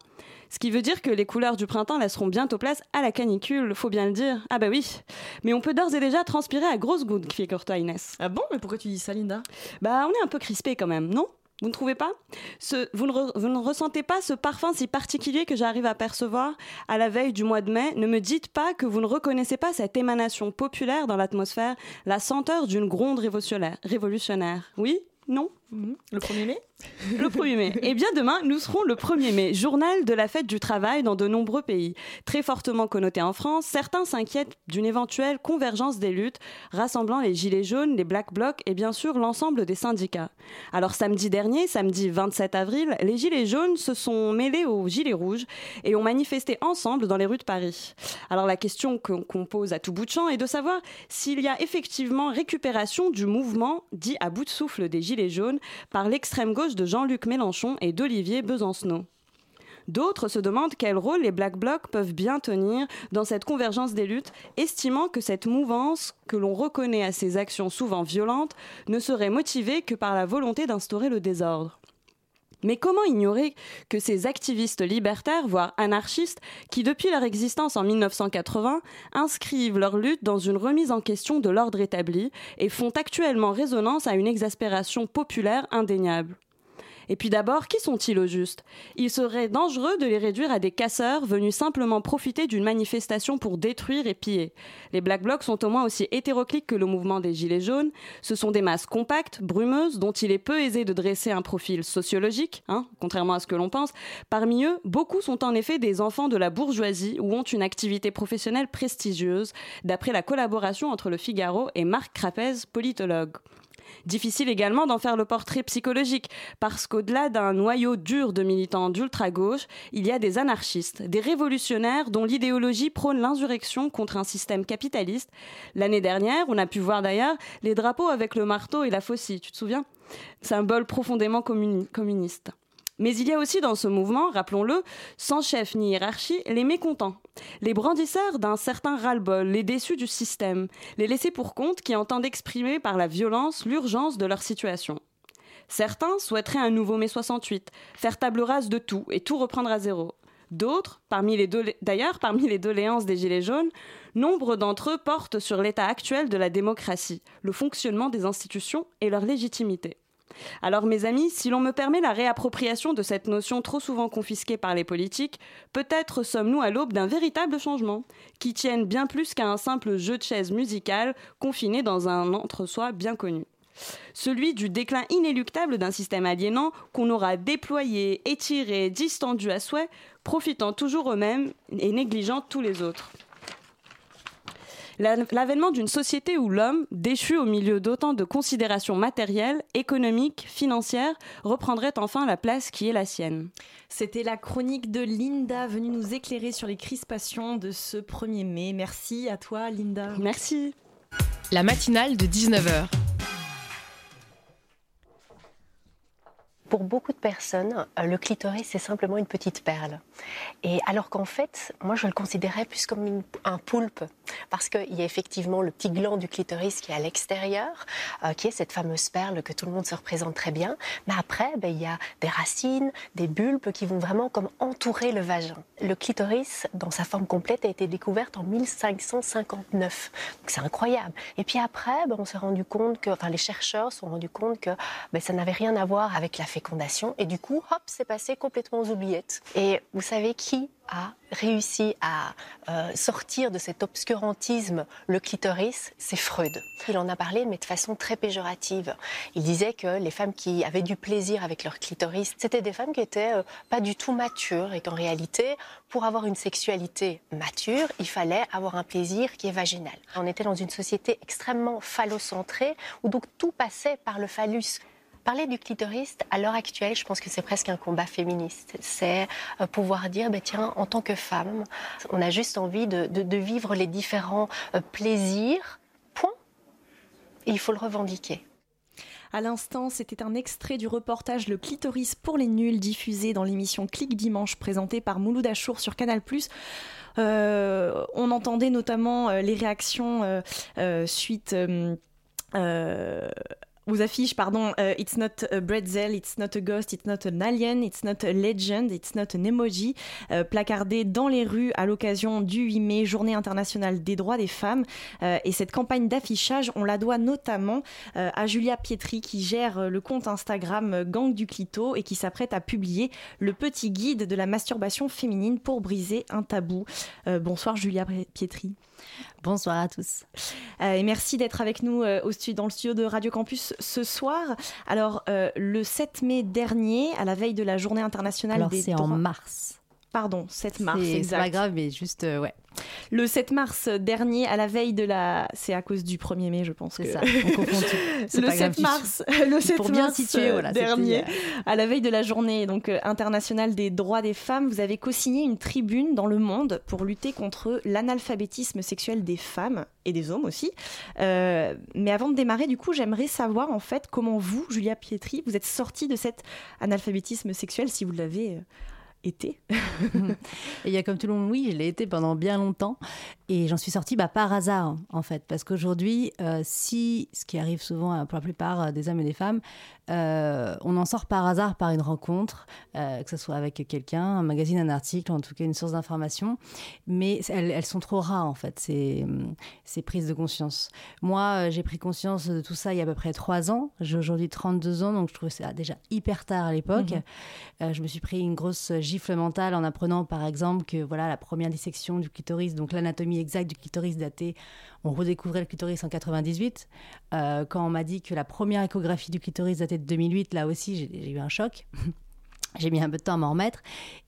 Ce qui veut dire que les couleurs du printemps laisseront bientôt place à la canicule, faut bien le dire. Ah bah oui. Mais on peut d'ores et déjà transpirer à grosses gouttes, figure-toi Inès. Ah bon? Mais pourquoi tu dis ça Linda? Bah on est un peu crispé quand même, non? Vous ne trouvez pas? Ce, vous, ne ressentez pas ce parfum si particulier que j'arrive à percevoir à la veille du mois de mai? Ne me dites pas que vous ne reconnaissez pas cette émanation populaire dans l'atmosphère, la senteur d'une gronde révolutionnaire. Oui? Non? Le 1er mai (laughs) le 1er mai. Eh bien demain, nous serons le 1er mai, journal de la fête du travail dans de nombreux pays. Très fortement connoté en France, certains s'inquiètent d'une éventuelle convergence des luttes rassemblant les Gilets jaunes, les Black Blocs et bien sûr l'ensemble des syndicats. Alors samedi dernier, samedi 27 avril, les Gilets jaunes se sont mêlés aux Gilets rouges et ont manifesté ensemble dans les rues de Paris. Alors la question qu'on pose à tout bout de champ est de savoir s'il y a effectivement récupération du mouvement dit à bout de souffle des Gilets jaunes par l'extrême gauche de Jean-Luc Mélenchon et d'Olivier Besancenot. D'autres se demandent quel rôle les Black Blocs peuvent bien tenir dans cette convergence des luttes, estimant que cette mouvance, que l'on reconnaît à ses actions souvent violentes, ne serait motivée que par la volonté d'instaurer le désordre. Mais comment ignorer que ces activistes libertaires, voire anarchistes, qui depuis leur existence en 1980 inscrivent leur lutte dans une remise en question de l'ordre établi et font actuellement résonance à une exaspération populaire indéniable? Et puis d'abord, qui sont-ils au juste? Il serait dangereux de les réduire à des casseurs venus simplement profiter d'une manifestation pour détruire et piller. Les Black Blocs sont au moins aussi hétéroclites que le mouvement des Gilets jaunes. Ce sont des masses compactes, brumeuses, dont il est peu aisé de dresser un profil sociologique, hein, contrairement à ce que l'on pense. Parmi eux, beaucoup sont en effet des enfants de la bourgeoisie ou ont une activité professionnelle prestigieuse, d'après la collaboration entre le Figaro et Marc Crapez, politologue. Difficile également d'en faire le portrait psychologique, parce qu'au-delà d'un noyau dur de militants d'ultra-gauche, il y a des anarchistes, des révolutionnaires dont l'idéologie prône l'insurrection contre un système capitaliste. L'année dernière, on a pu voir d'ailleurs les drapeaux avec le marteau et la faucille, tu te souviens? Symbole profondément communiste. Mais il y a aussi dans ce mouvement, rappelons-le, sans chef ni hiérarchie, les mécontents, les brandisseurs d'un certain ras-le-bol, les déçus du système, les laissés pour compte qui entendent exprimer par la violence l'urgence de leur situation. Certains souhaiteraient un nouveau mai 68, faire table rase de tout et tout reprendre à zéro. D'autres, d'ailleurs parmi les doléances des Gilets jaunes, nombre d'entre eux portent sur l'état actuel de la démocratie, le fonctionnement des institutions et leur légitimité. Alors mes amis, si l'on me permet la réappropriation de cette notion trop souvent confisquée par les politiques, peut-être sommes-nous à l'aube d'un véritable changement, qui tienne bien plus qu'à un simple jeu de chaises musicales confiné dans un entre-soi bien connu. Celui du déclin inéluctable d'un système aliénant qu'on aura déployé, étiré, distendu à souhait, profitant toujours eux-mêmes et négligeant tous les autres. L'avènement d'une société où l'homme, déchu au milieu d'autant de considérations matérielles, économiques, financières, reprendrait enfin la place qui est la sienne. C'était la chronique de Linda venue nous éclairer sur les crispations de ce 1er mai. Merci à toi Linda. Merci. La matinale de 19h. pour beaucoup de personnes, euh, le clitoris, c'est simplement une petite perle. Et alors qu'en fait, moi, je le considérais plus comme un poulpe, parce qu'il y a effectivement le petit gland du clitoris qui est à l'extérieur, euh, qui est cette fameuse perle que tout le monde se représente très bien. Mais après, ben, il y a des racines, des bulbes qui vont vraiment comme entourer le vagin. Le clitoris, dans sa forme complète, a été découverte en 1559. Donc c'est incroyable. Et puis après, ben, on s'est rendu compte que, enfin, les chercheurs se sont rendus compte que ben, ça n'avait rien à voir avec la fécondation et du coup, hop, c'est passé complètement aux oubliettes. Et vous savez qui a réussi à euh, sortir de cet obscurantisme le clitoris, c'est Freud. Il en a parlé, mais de façon très péjorative. Il disait que les femmes qui avaient du plaisir avec leur clitoris, c'était des femmes qui étaient euh, pas du tout matures et qu'en réalité, pour avoir une sexualité mature, il fallait avoir un plaisir qui est vaginal. On était dans une société extrêmement phallocentrée où donc tout passait par le phallus. Parler du clitoris, à l'heure actuelle, je pense que c'est presque un combat féministe. C'est euh, pouvoir dire, ben, tiens, en tant que femme, on a juste envie de, vivre les différents euh, plaisirs, point. Il faut le revendiquer. À l'instant, c'était un extrait du reportage Le clitoris pour les nuls diffusé dans l'émission Clic Dimanche présentée par Mouloud Achour sur Canal+. Euh, on entendait notamment euh, les réactions euh, suite vous affiche, pardon, euh, It's not a bretzel, it's not a ghost, it's not an alien, it's not a legend, it's not an emoji, euh, placardé dans les rues à l'occasion du 8 mai, Journée internationale des droits des femmes. Euh, et cette campagne d'affichage, on la doit notamment à Julia Pietri, qui gère le compte Instagram Gang du Clito et qui s'apprête à publier le petit guide de la masturbation féminine pour briser un tabou. bonsoir Julia Pietri. Bonsoir à tous. Euh, et merci d'être avec nous euh, au studio, dans le studio de Radio Campus ce soir. Alors, euh, le 7 mai dernier, à la veille de la journée internationale Alors, des c'est en mars. Pardon, 7 mars, exact. C'est pas grave, mais juste, ouais. Le 7 mars dernier, à la veille de la. C'est à cause du 1er mai, je pense. C'est ça, on confond tout. (laughs) Le 7 mars, (laughs) le 7 Pour mars bien situer, voilà, dernier, à la veille de la journée donc, euh, internationale des droits des femmes, vous avez co-signé une tribune dans le monde pour lutter contre l'analphabétisme sexuel des femmes et des hommes aussi. Euh, mais avant de démarrer, du coup, j'aimerais savoir en fait comment vous, Julia Pietri, vous êtes sortie de cet analphabétisme sexuel, si vous l'avez euh, été. (laughs) et il y a comme tout le monde, oui, je l'ai été pendant bien longtemps. Et j'en suis sortie bah, par hasard, en fait. Parce qu'aujourd'hui, euh, si, ce qui arrive souvent pour la plupart euh, des hommes et des femmes, euh, on en sort par hasard par une rencontre, que ce soit avec quelqu'un, un magazine, un article, en tout cas une source d'information. Mais elles, sont trop rares, en fait, ces, ces prises de conscience. Moi, j'ai pris conscience de tout ça il y a à peu près trois ans. J'ai aujourd'hui 32 ans, donc je trouvais ça déjà hyper tard à l'époque. Mhm. je me suis pris une grosse gifle mentale en apprenant, par exemple, que voilà la première dissection du clitoris, donc l'anatomie exact du clitoris daté. On redécouvrait le clitoris en 98. Euh, quand on m'a dit que la première échographie du clitoris datait de 2008, là aussi, j'ai eu un choc. (laughs) J'ai mis un peu de temps à m'en remettre.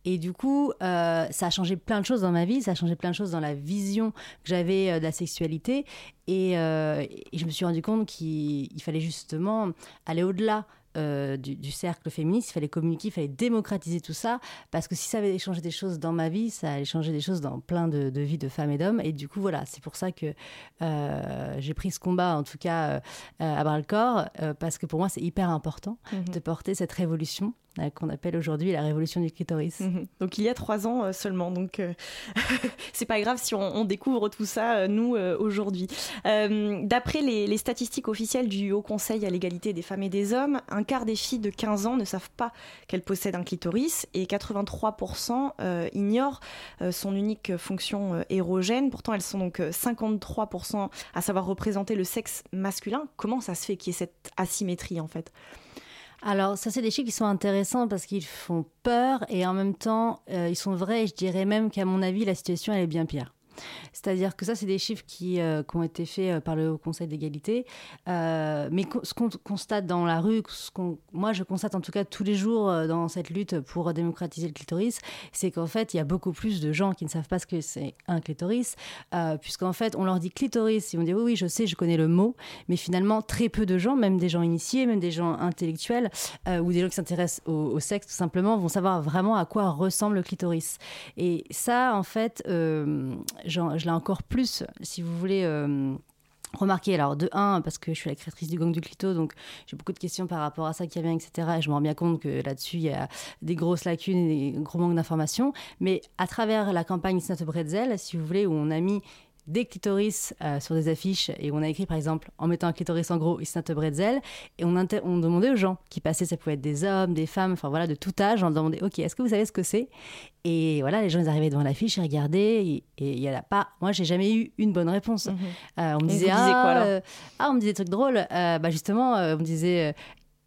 Et du coup, euh, ça a changé plein de choses dans ma vie, ça a changé plein de choses dans la vision que j'avais euh, de la sexualité. Et, et, je me suis rendu compte qu'il fallait justement aller au-delà euh, du, cercle féministe, il fallait communiquer, il fallait démocratiser tout ça, parce que si ça avait changé des choses dans ma vie, ça allait changer des choses dans plein de, vies de femmes et d'hommes. Et du coup, voilà, c'est pour ça que euh, j'ai pris ce combat, en tout cas, euh, à bras le corps, parce que pour moi, c'est hyper important mhm. de porter cette révolution qu'on appelle aujourd'hui la révolution du clitoris. Mhm. Donc il y a trois ans euh, seulement. Donc euh, (laughs) c'est pas grave si on, découvre tout ça nous aujourd'hui. D'après les, statistiques officielles du Haut Conseil à l'égalité des femmes et des hommes, un quart des filles de 15 ans ne savent pas qu'elles possèdent un clitoris et 83% ignorent son unique fonction érogène. Pourtant elles sont donc 53% à savoir représenter le sexe masculin. Comment ça se fait qu'il y ait cette asymétrie en fait? Alors, ça, c'est des chiffres qui sont intéressants parce qu'ils font peur et en même temps, euh, ils sont vrais. Je dirais même qu'à mon avis, la situation, elle est bien pire. C'est-à-dire que ça, c'est des chiffres qui, euh, ont été faits euh, par le Haut Conseil d'égalité. Euh, mais ce qu'on constate dans la rue, ce moi je constate en tout cas tous les jours dans cette lutte pour démocratiser le clitoris, c'est qu'en fait, il y a beaucoup plus de gens qui ne savent pas ce que c'est un clitoris, puisqu'en fait, on leur dit clitoris, ils vont dire oui, oui, je sais, je connais le mot, mais finalement, très peu de gens, même des gens initiés, même des gens intellectuels, ou des gens qui s'intéressent au, au, sexe tout simplement, vont savoir vraiment à quoi ressemble le clitoris. Et ça, en fait, je l'ai encore plus, si vous voulez. Euh, remarquer, alors de 1, parce que je suis la créatrice du gang du clito, donc j'ai beaucoup de questions par rapport à ça qui vient, etc. Et je me rends bien compte que là-dessus, il y a des grosses lacunes et des gros manques d'informations. Mais à travers la campagne Bretzel, si vous voulez, où on a mis des clitoris euh, sur des affiches et on a écrit par exemple en mettant un clitoris en gros It's not a bretzel et on, on demandait aux gens qui passaient, ça pouvait être des hommes, des femmes, enfin voilà, de tout âge, on demandait ok, est-ce que vous savez ce que c'est? Et voilà, les gens ils arrivaient devant l'affiche, ils regardaient et il y a pas, moi j'ai jamais eu une bonne réponse. Mhm. Euh, on me disait, ah, euh, ah, on me disait des trucs drôles, bah justement, on me disait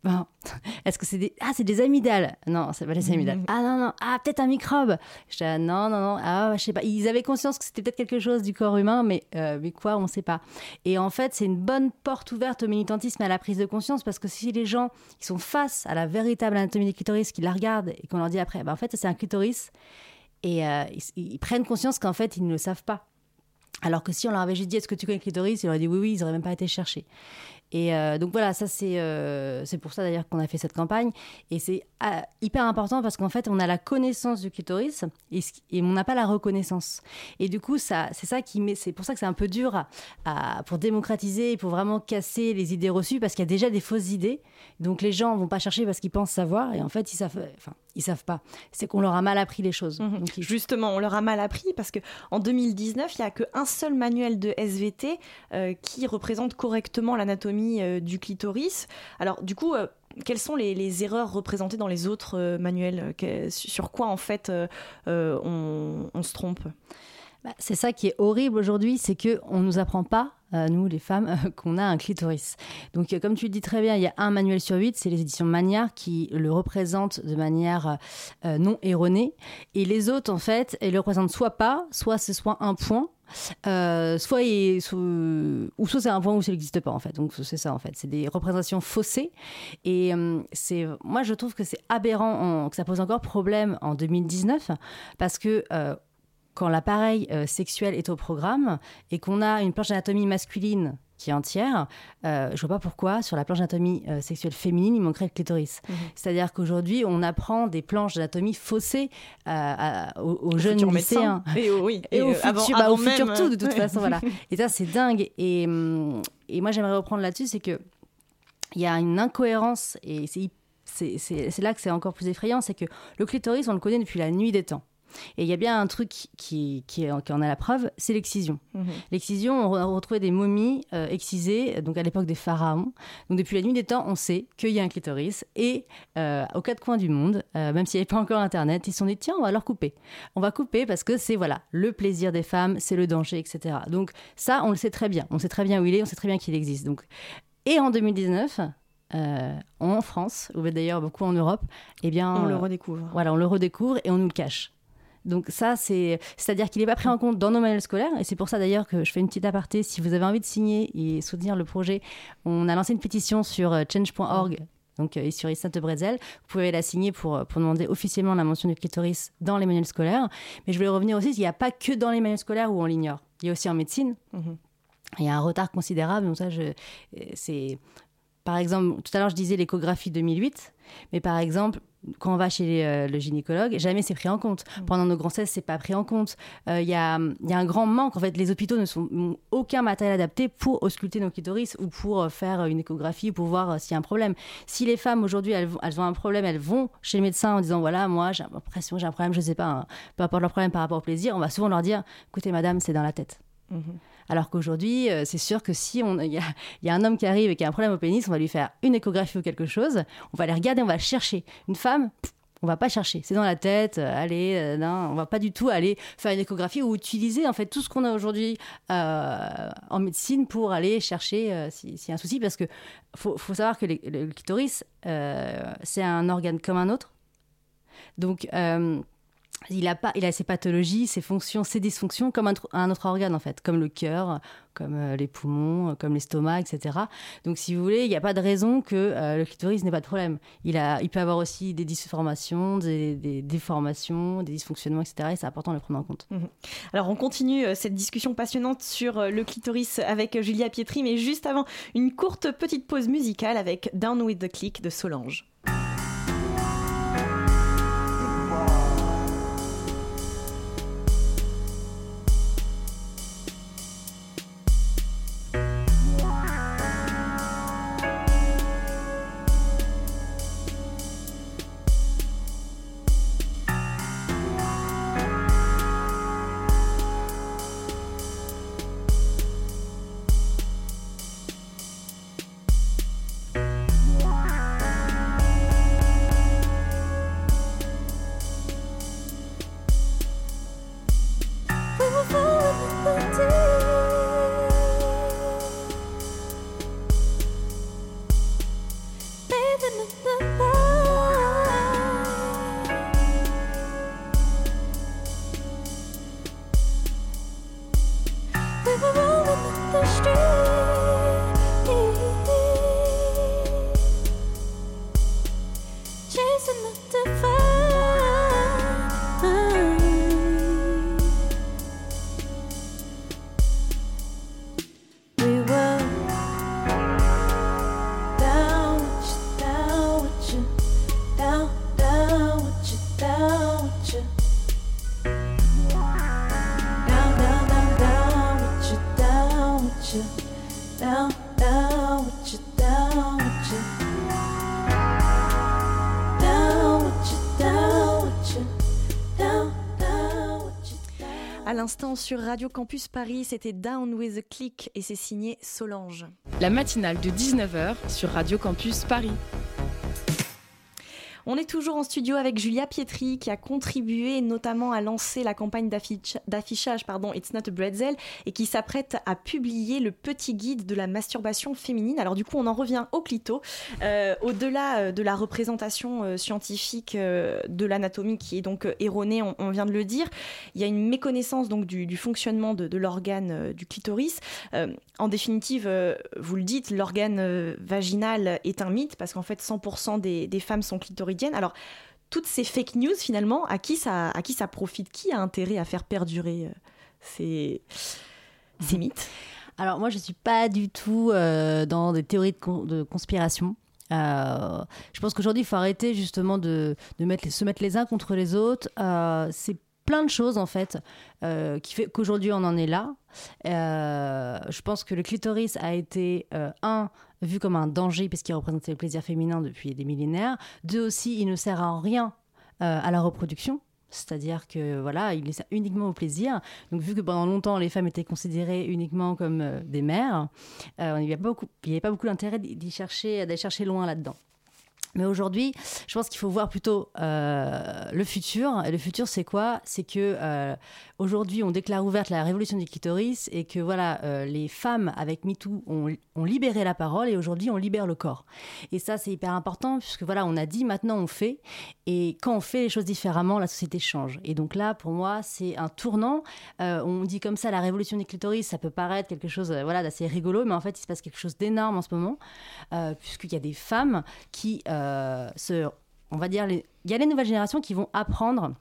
(laughs) est-ce que c'est des... Ah, c'est des amygdales. Non, c'est pas des amygdales. (laughs) Ah non, non. Ah, peut-être un microbe. Je ah, non, non, non. Ah, je sais pas. Ils avaient conscience que c'était peut-être quelque chose du corps humain, mais, euh, mais quoi, on sait pas. Et en fait, c'est une bonne porte ouverte au militantisme et à la prise de conscience, parce que si les gens qui sont face à la véritable anatomie du clitoris, qui la regardent et qu'on leur dit après, bah, en fait, c'est un clitoris, et euh, ils, ils prennent conscience qu'en fait, ils ne le savent pas. Alors que si on leur avait juste dit est-ce que tu connais le clitoris, ils auraient dit oui, oui, ils n'auraient même pas été chercher. Et euh, donc voilà, ça c'est euh, c'est pour ça d'ailleurs qu'on a fait cette campagne. Et c'est euh, hyper important parce qu'en fait, on a la connaissance du clitoris et, et on n'a pas la reconnaissance. Et du coup, ça, c'est ça qui met. C'est pour ça que c'est un peu dur à, à, pour démocratiser et pour vraiment casser les idées reçues parce qu'il y a déjà des fausses idées. Donc les gens vont pas chercher parce qu'ils pensent savoir et en fait, ils savent. Enfin, ils savent pas. C'est qu'on leur a mal appris les choses. Mmh. Donc, Justement, on leur a mal appris parce que en 2019, il y a qu'un seul manuel de SVT euh, qui représente correctement l'anatomie euh, du clitoris. Alors, du coup. Euh, quelles sont les, erreurs représentées dans les autres euh, manuels que, Sur quoi, en fait, on, on, se trompe? Bah, C'est ça qui est horrible aujourd'hui, c'est qu'on ne nous apprend pas nous les femmes, euh, (laughs) qu'on a un clitoris. Donc euh, comme tu le dis très bien, il y a un manuel sur huit, c'est les éditions Magnard qui le représentent de manière euh, non erronée. Et les autres, en fait, elles le représentent soit pas, soit c'est soit un point, euh, soit, ou soit c'est un point où ça n'existe pas en fait. Donc c'est ça en fait, c'est des représentations faussées. Et euh, c'est, moi je trouve que c'est aberrant, que ça pose encore problème en 2019 parce que euh, quand l'appareil euh, sexuel est au programme et qu'on a une planche d'anatomie masculine qui est entière, euh, je vois pas pourquoi sur la planche d'anatomie euh, sexuelle féminine il manquerait le clitoris. Mmh. C'est-à-dire qu'aujourd'hui on apprend des planches d'anatomie faussées euh, à, aux, aux jeunes lycéens et, au, oui, et, et au futur, bah, futur tout de toute ouais. façon voilà. (laughs) Et ça c'est dingue et, et moi j'aimerais reprendre là-dessus c'est que il y a une incohérence et c'est c'est là que c'est encore plus effrayant c'est que le clitoris on le connaît depuis la nuit des temps. Et il y a bien un truc qui, qui, qui en a la preuve, c'est l'excision. Mmh. L'excision, on a retrouvé des momies euh, excisées, donc à l'époque des pharaons. Donc depuis la nuit des temps, on sait qu'il y a un clitoris. Et euh, aux quatre coins du monde, euh, même s'il n'y avait pas encore Internet, ils se sont dit, tiens, on va leur couper. On va couper parce que c'est voilà le plaisir des femmes, c'est le danger, etc. Donc ça, on le sait très bien. On sait très bien où il est, on sait très bien qu'il existe. Donc... Et en 2019, euh, en France, ou d'ailleurs beaucoup en Europe, eh bien, on le redécouvre. Voilà, on le redécouvre et on nous le cache. Donc ça, c'est, c'est-à-dire qu'il n'est pas pris en compte dans nos manuels scolaires, et c'est pour ça d'ailleurs que je fais une petite aparté. Si vous avez envie de signer et soutenir le projet, on a lancé une pétition sur euh, change.org. Donc, euh, sur Sainte Bretzel, vous pouvez la signer pour, pour demander officiellement la mention du clitoris dans les manuels scolaires. Mais je voulais revenir aussi, il n'y a pas que dans les manuels scolaires où on l'ignore. Il y a aussi en médecine. Mm -hmm. Il y a un retard considérable. Donc ça, je, c'est, par exemple, tout à l'heure, je disais l'échographie 2008, mais par exemple, quand on va chez euh, le gynécologue, jamais c'est pris en compte. Mmh. Pendant nos grossesses, c'est pas pris en compte. Il euh, y, a, y, a, un grand manque. En fait, les hôpitaux ne sont aucun matériel adapté pour ausculter nos clitoris ou pour faire une échographie pour voir euh, s'il y a un problème. Si les femmes aujourd'hui elles, elles, ont un problème, elles vont chez le médecin en disant voilà moi j'ai l'impression j'ai un problème, je sais pas, hein, peu importe leur problème par rapport au plaisir, on va souvent leur dire écoutez madame c'est dans la tête. Mmh. Alors qu'aujourd'hui, euh, c'est sûr que si (laughs) il y, a un homme qui arrive et qui a un problème au pénis, on va lui faire une échographie ou quelque chose, on va aller regarder, on va chercher. Une femme, pff, on va pas chercher, c'est dans la tête, euh, allez, euh, non, on va pas du tout aller faire une échographie ou utiliser en fait tout ce qu'on a aujourd'hui euh, en médecine pour aller chercher s'il si y a un souci, parce que faut, savoir que le clitoris c'est un organe comme un autre, donc il a, pas, il a ses pathologies, ses fonctions, ses dysfonctions comme un, autre organe en fait, comme le cœur, comme euh, les poumons, comme l'estomac, etc. Donc si vous voulez, il n'y a pas de raison que euh, le clitoris n'ait pas de problème. Il, a, il peut avoir aussi des dysformations, des, déformations, des dysfonctionnements, etc. Et c'est important de le prendre en compte. Mmh. Alors on continue euh, cette discussion passionnante sur euh, le clitoris avec Julia Pietri, mais juste avant, une courte petite pause musicale avec Down with the Click de Solange. Down with you, down with you. Down with you, down with you. Down, down with you. À l'instant sur Radio Campus Paris, c'était Down with a Click et c'est signé Solange. La matinale de 19h sur Radio Campus Paris. On est toujours en studio avec Julia Pietri qui a contribué notamment à lancer la campagne d'affichage pardon, It's Not a Bretzel et qui s'apprête à publier le petit guide de la masturbation féminine. Alors du coup on en revient au clito. Euh, Au-delà euh, de la représentation euh, scientifique de l'anatomie qui est donc erronée, on, vient de le dire, il y a une méconnaissance donc du, fonctionnement de, l'organe du clitoris. En définitive, vous le dites, l'organe vaginal est un mythe parce qu'en fait 100% des, des femmes sont clitoridiennes. Alors, toutes ces fake news, finalement, à qui ça, à qui ça profite? Qui a intérêt à faire perdurer euh, ces, ces mythes? Alors moi, je suis pas du tout euh, dans des théories de, con- de conspiration. Euh, je pense qu'aujourd'hui, il faut arrêter justement de, de mettre, se mettre les uns contre les autres. Euh, c'est plein de choses en fait euh, qui fait qu'aujourd'hui on en est là. Euh, je pense que le clitoris a été euh, un vu comme un danger parce qu'il représentait le plaisir féminin depuis des millénaires. Deux aussi, il ne sert à rien euh, à la reproduction. C'est-à-dire que voilà, il est uniquement au plaisir. Donc vu que pendant longtemps les femmes étaient considérées uniquement comme euh, des mères, euh, il n'y avait pas beaucoup, d'intérêt d'y chercher, d'aller chercher loin là-dedans. Mais aujourd'hui, je pense qu'il faut voir plutôt euh, le futur. Et le futur, c'est quoi? C'est que euh, aujourd'hui, on déclare ouverte la révolution du clitoris et que voilà, euh, les femmes avec MeToo ont, libéré la parole et aujourd'hui, on libère le corps. Et ça, c'est hyper important puisque voilà, on a dit maintenant, on fait. Et quand on fait les choses différemment, la société change. Et donc là, pour moi, c'est un tournant. On dit comme ça la révolution du clitoris, ça peut paraître quelque chose voilà, d'assez rigolo, mais en fait, il se passe quelque chose d'énorme en ce moment, puisqu'il y a des femmes qui se. On va dire, il y a les nouvelles générations qui vont apprendre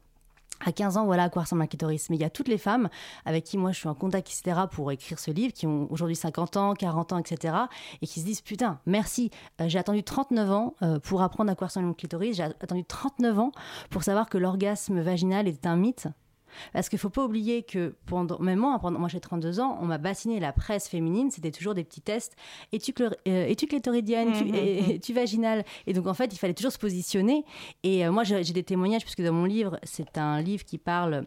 à 15 ans, voilà à quoi ressemble un clitoris. Mais il y a toutes les femmes avec qui moi je suis en contact, etc., pour écrire ce livre, qui ont aujourd'hui 50 ans, 40 ans, etc., et qui se disent Putain, merci, euh, j'ai attendu 39 ans euh, pour apprendre à quoi ressemble un clitoris, j'ai attendu 39 ans pour savoir que l'orgasme vaginal était un mythe. Parce qu'il faut pas oublier que pendant, même moi, pendant, moi j'ai 32 ans, on m'a bassiné la presse féminine, c'était toujours des petits tests. Es-tu euh, es-tu clitoridienne Es-tu- Mhm. es- Es-tu vaginale Et donc en fait, il fallait toujours se positionner. Et euh, moi j'ai j'ai des témoignages, puisque dans mon livre, c'est un livre qui parle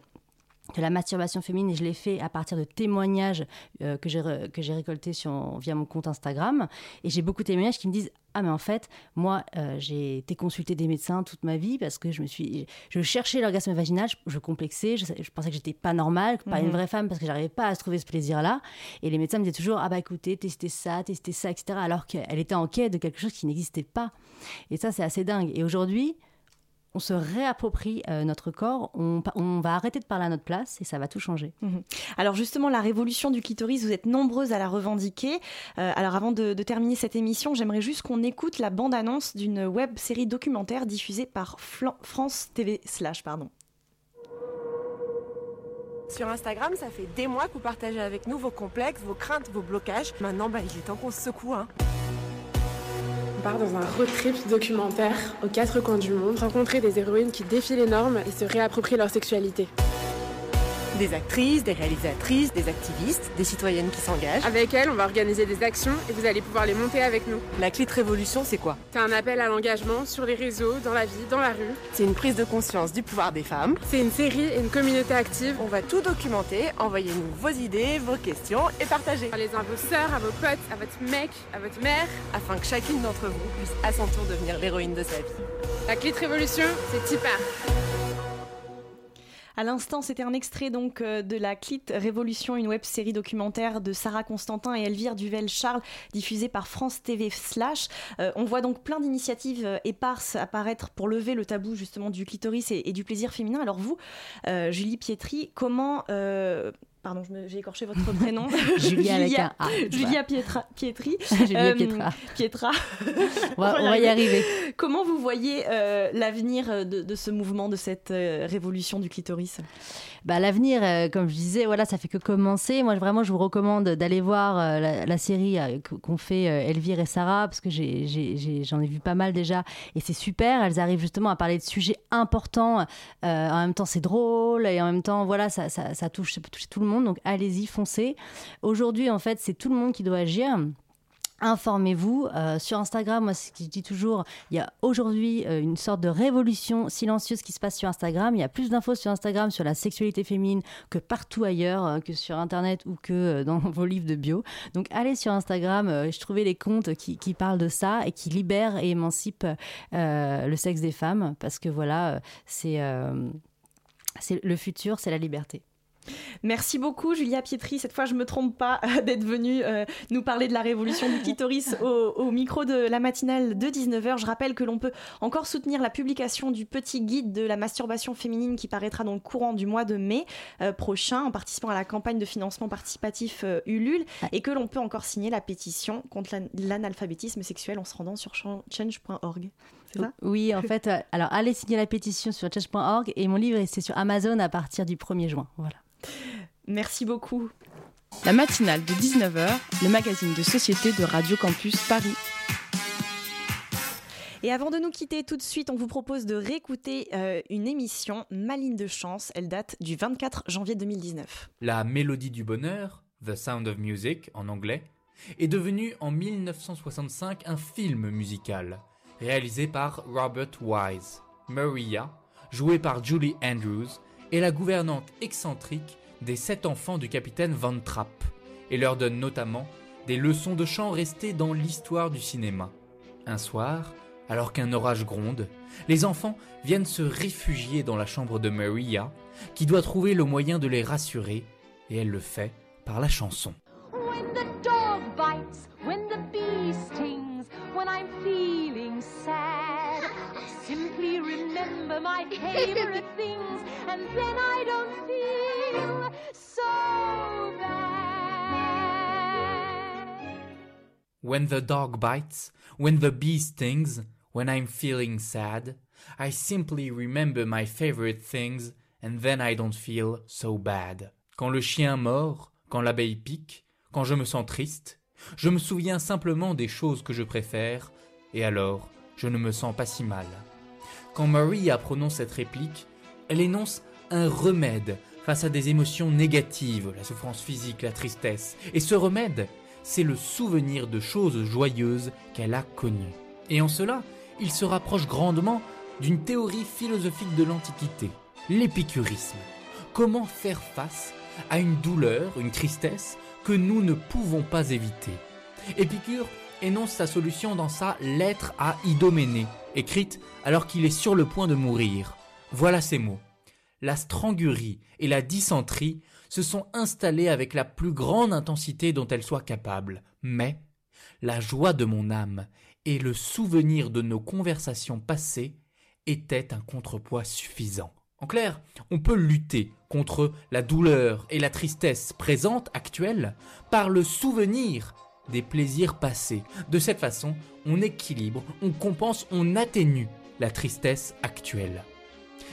de la masturbation féminine et je l'ai fait à partir de témoignages euh, que j'ai que j'ai récoltés sur, via mon compte Instagram. Et j'ai beaucoup de témoignages qui me disent ah mais en fait moi euh, j'ai été consulter des médecins toute ma vie parce que je me suis je cherchais l'orgasme vaginal je, je complexais je, je pensais que j'étais pas normale pas Mhm. une vraie femme parce que j'arrivais pas à se trouver ce plaisir là et les médecins me disaient toujours ah bah écoutez testez ça testez ça etc alors qu'elle était en quête de quelque chose qui n'existait pas. Et ça c'est assez dingue. Et aujourd'hui on se réapproprie euh, notre corps, on, va arrêter de parler à notre place et ça va tout changer. Mhm. Alors justement, la révolution du clitoris, vous êtes nombreuses à la revendiquer. Euh, alors avant de, de terminer cette émission, j'aimerais juste qu'on écoute la bande-annonce d'une web série documentaire diffusée par Flan- France TV slash pardon. Sur Instagram, ça fait des mois que vous partagez avec nous vos complexes, vos craintes, vos blocages. Maintenant, bah, il est temps qu'on se secoue. Hein. On part dans un road trip documentaire aux quatre coins du monde, rencontrer des héroïnes qui défient les normes et se réapproprient leur sexualité. Des actrices, des réalisatrices, des activistes, des citoyennes qui s'engagent. Avec elles, on va organiser des actions et vous allez pouvoir les monter avec nous. La clé de révolution, c'est quoi? C'est un appel à l'engagement sur les réseaux, dans la vie, dans la rue. C'est une prise de conscience du pouvoir des femmes. C'est une série et une communauté active. On va tout documenter, envoyez-nous vos idées, vos questions et partagez. Parlez-en à vos sœurs, à vos potes, à votre mec, à votre mère. Afin que chacune d'entre vous puisse à son tour devenir l'héroïne de sa vie. La clé de révolution, c'est Tipa. À l'instant, c'était un extrait donc euh, de la Clit Révolution, une web série documentaire de Sarah Constantin et Elvire Duvel-Charles, diffusée par France TV Slash. Euh, on voit donc plein d'initiatives euh, éparses apparaître pour lever le tabou justement du clitoris et, du plaisir féminin. Alors vous, Julie Pietri, comment Pardon, j'ai écorché votre (laughs) prénom. (laughs) Julia avec un A. Julia Pietra, Pietri. (laughs) Julia Euh, Pietra. Pietra. On va- on va y arriver. Comment vous voyez euh, l'avenir de, de ce mouvement, de cette euh, révolution du clitoris? Bah, L'avenir, euh, comme je disais, voilà, ça fait que commencer. Moi, vraiment, je vous recommande d'aller voir euh, la, série euh, qu- qu'ont fait Elvire et Sarah, parce que j'ai- j'ai- j'ai- j'en ai, vu pas mal déjà. Et c'est super. Elles arrivent justement à parler de sujets importants. En même temps, c'est drôle. Et en même temps, voilà, ça, ça, ça touche, ça peut toucher tout le monde. Donc, allez-y, foncez. Aujourd'hui, en fait, c'est tout le monde qui doit agir. Informez-vous euh, sur Instagram. Moi, ce que je dis toujours, il y a aujourd'hui euh, une sorte de révolution silencieuse qui se passe sur Instagram. Il y a plus d'infos sur Instagram sur la sexualité féminine que partout ailleurs, euh, que sur Internet ou que dans (laughs) vos livres de bio. Donc, allez sur Instagram. je trouvais les comptes qui, qui parlent de ça et qui libèrent et émancipent le sexe des femmes parce que voilà, c'est le futur, c'est la liberté. Merci beaucoup Julia Pietri. Cette fois, je me trompe pas euh, d'être venue euh, nous parler de la révolution du clitoris (laughs) au, au micro de la matinale de 19h. Je rappelle que l'on peut encore soutenir la publication du petit guide de la masturbation féminine qui paraîtra dans le courant du mois de mai euh, prochain en participant à la campagne de financement participatif euh, Ulule et que l'on peut encore signer la pétition contre l'an- l'analphabétisme sexuel en se rendant sur chan- change.org. C'est ça? Oui, en fait, alors allez signer la pétition sur change.org et mon livre c'est sur Amazon à partir du 1er juin. Voilà. Merci beaucoup. La matinale de 19h, le magazine de société de Radio Campus Paris. Et avant de nous quitter tout de suite, on vous propose de réécouter euh, une émission, Maline de chance. Elle date du 24 janvier 2019. La mélodie du bonheur, The Sound of Music en anglais, est devenue en 1965 un film musical réalisé par Robert Wise. Maria, jouée par Julie Andrews, est la gouvernante excentrique des sept enfants du capitaine Van Trapp et leur donne notamment des leçons de chant restées dans l'histoire du cinéma. Un soir, alors qu'un orage gronde, les enfants viennent se réfugier dans la chambre de Maria, qui doit trouver le moyen de les rassurer, et elle le fait par la chanson. When the dog bites, when the bee stings, when I'm feeling sad, I simply remember my (laughs) favorite things, and then I don't feel so bad. When the dog bites, when the bee stings, when I'm feeling sad, I simply remember my favorite things, and then I don't feel so bad. Quand le chien mord, quand l'abeille pique, quand je me sens triste, je me souviens simplement des choses que je préfère, et alors je ne me sens pas si mal. Quand Maria prononce cette réplique, elle énonce un remède face à des émotions négatives, la souffrance physique, la tristesse. Et ce remède, c'est le souvenir de choses joyeuses qu'elle a connues. Et en cela, il se rapproche grandement d'une théorie philosophique de l'Antiquité, l'épicurisme. Comment faire face à une douleur, une tristesse que nous ne pouvons pas éviter? Épicure énonce sa solution dans sa Lettre à Idoménée, écrite alors qu'il est sur le point de mourir. Voilà ces mots. La strangurie et la dysenterie se sont installées avec la plus grande intensité dont elles soient capables, mais la joie de mon âme et le souvenir de nos conversations passées étaient un contrepoids suffisant. En clair, on peut lutter contre la douleur et la tristesse présentes, actuelles, par le souvenir des plaisirs passés. De cette façon, on équilibre, on compense, on atténue la tristesse actuelle.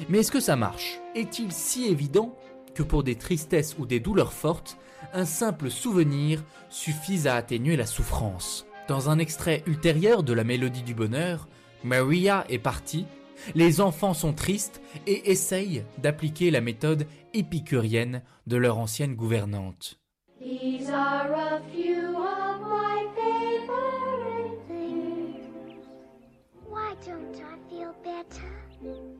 Mais est-ce que ça marche? Est-il si évident que pour des tristesses ou des douleurs fortes, un simple souvenir suffise à atténuer la souffrance? Dans un extrait ultérieur de la Mélodie du Bonheur, Maria est partie, les enfants sont tristes et essayent d'appliquer la méthode épicurienne de leur ancienne gouvernante. These are a few of my favorite things. Why don't I feel better?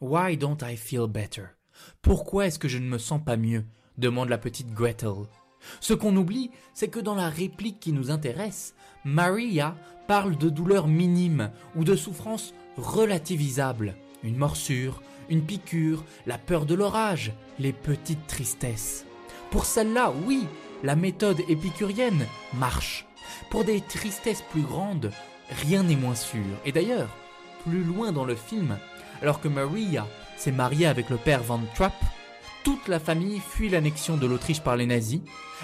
Why don't I feel better? Pourquoi est-ce que je ne me sens pas mieux? demande la petite Gretel. Ce qu'on oublie, c'est que dans la réplique qui nous intéresse, Maria parle de douleurs minimes ou de souffrances relativisables. Une morsure, une piqûre, la peur de l'orage, les petites tristesses. Pour celle-là, oui, la méthode épicurienne marche. Pour des tristesses plus grandes, rien n'est moins sûr. Et d'ailleurs, plus loin dans le film, alors que Maria s'est mariée avec le père Van Trapp, toute la famille fuit l'annexion de l'Autriche par les nazis,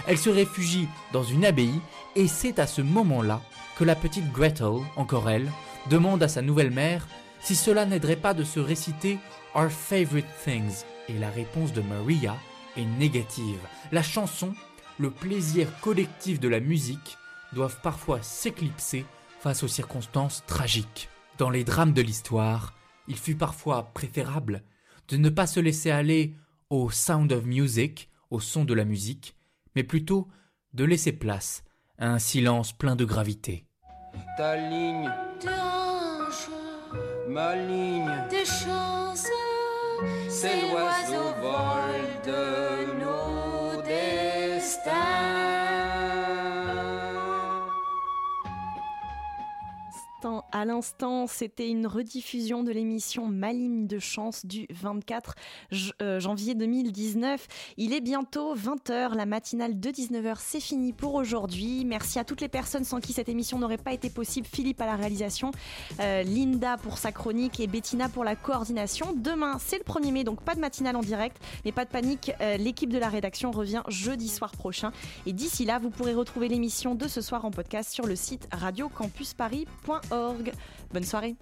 elle se réfugie dans une abbaye et c'est à ce moment-là que la petite Gretel, encore elle, demande à sa nouvelle mère si cela n'aiderait pas de se réciter Our Favorite Things. Et la réponse de Maria est négative. La chanson, le plaisir collectif de la musique, doivent parfois s'éclipser face aux circonstances tragiques. Dans les drames de l'histoire, il fut parfois préférable de ne pas se laisser aller au sound of music, au son de la musique, mais plutôt de laisser place un silence plein de gravité. Ta ligne, ma ligne, c'est l'oiseau vol de nos À l'instant, c'était une rediffusion de l'émission Ma ligne de chance du 24 j- euh, janvier 2019. Il est bientôt 20h, la matinale de 19h, c'est fini pour aujourd'hui. Merci à toutes les personnes sans qui cette émission n'aurait pas été possible. Philippe à la réalisation, euh, Linda pour sa chronique et Bettina pour la coordination. Demain, c'est le 1er mai, donc pas de matinale en direct, mais pas de panique, euh, l'équipe de la rédaction revient jeudi soir prochain. Et d'ici là, vous pourrez retrouver l'émission de ce soir en podcast sur le site radiocampusparis.org. Bonne soirée.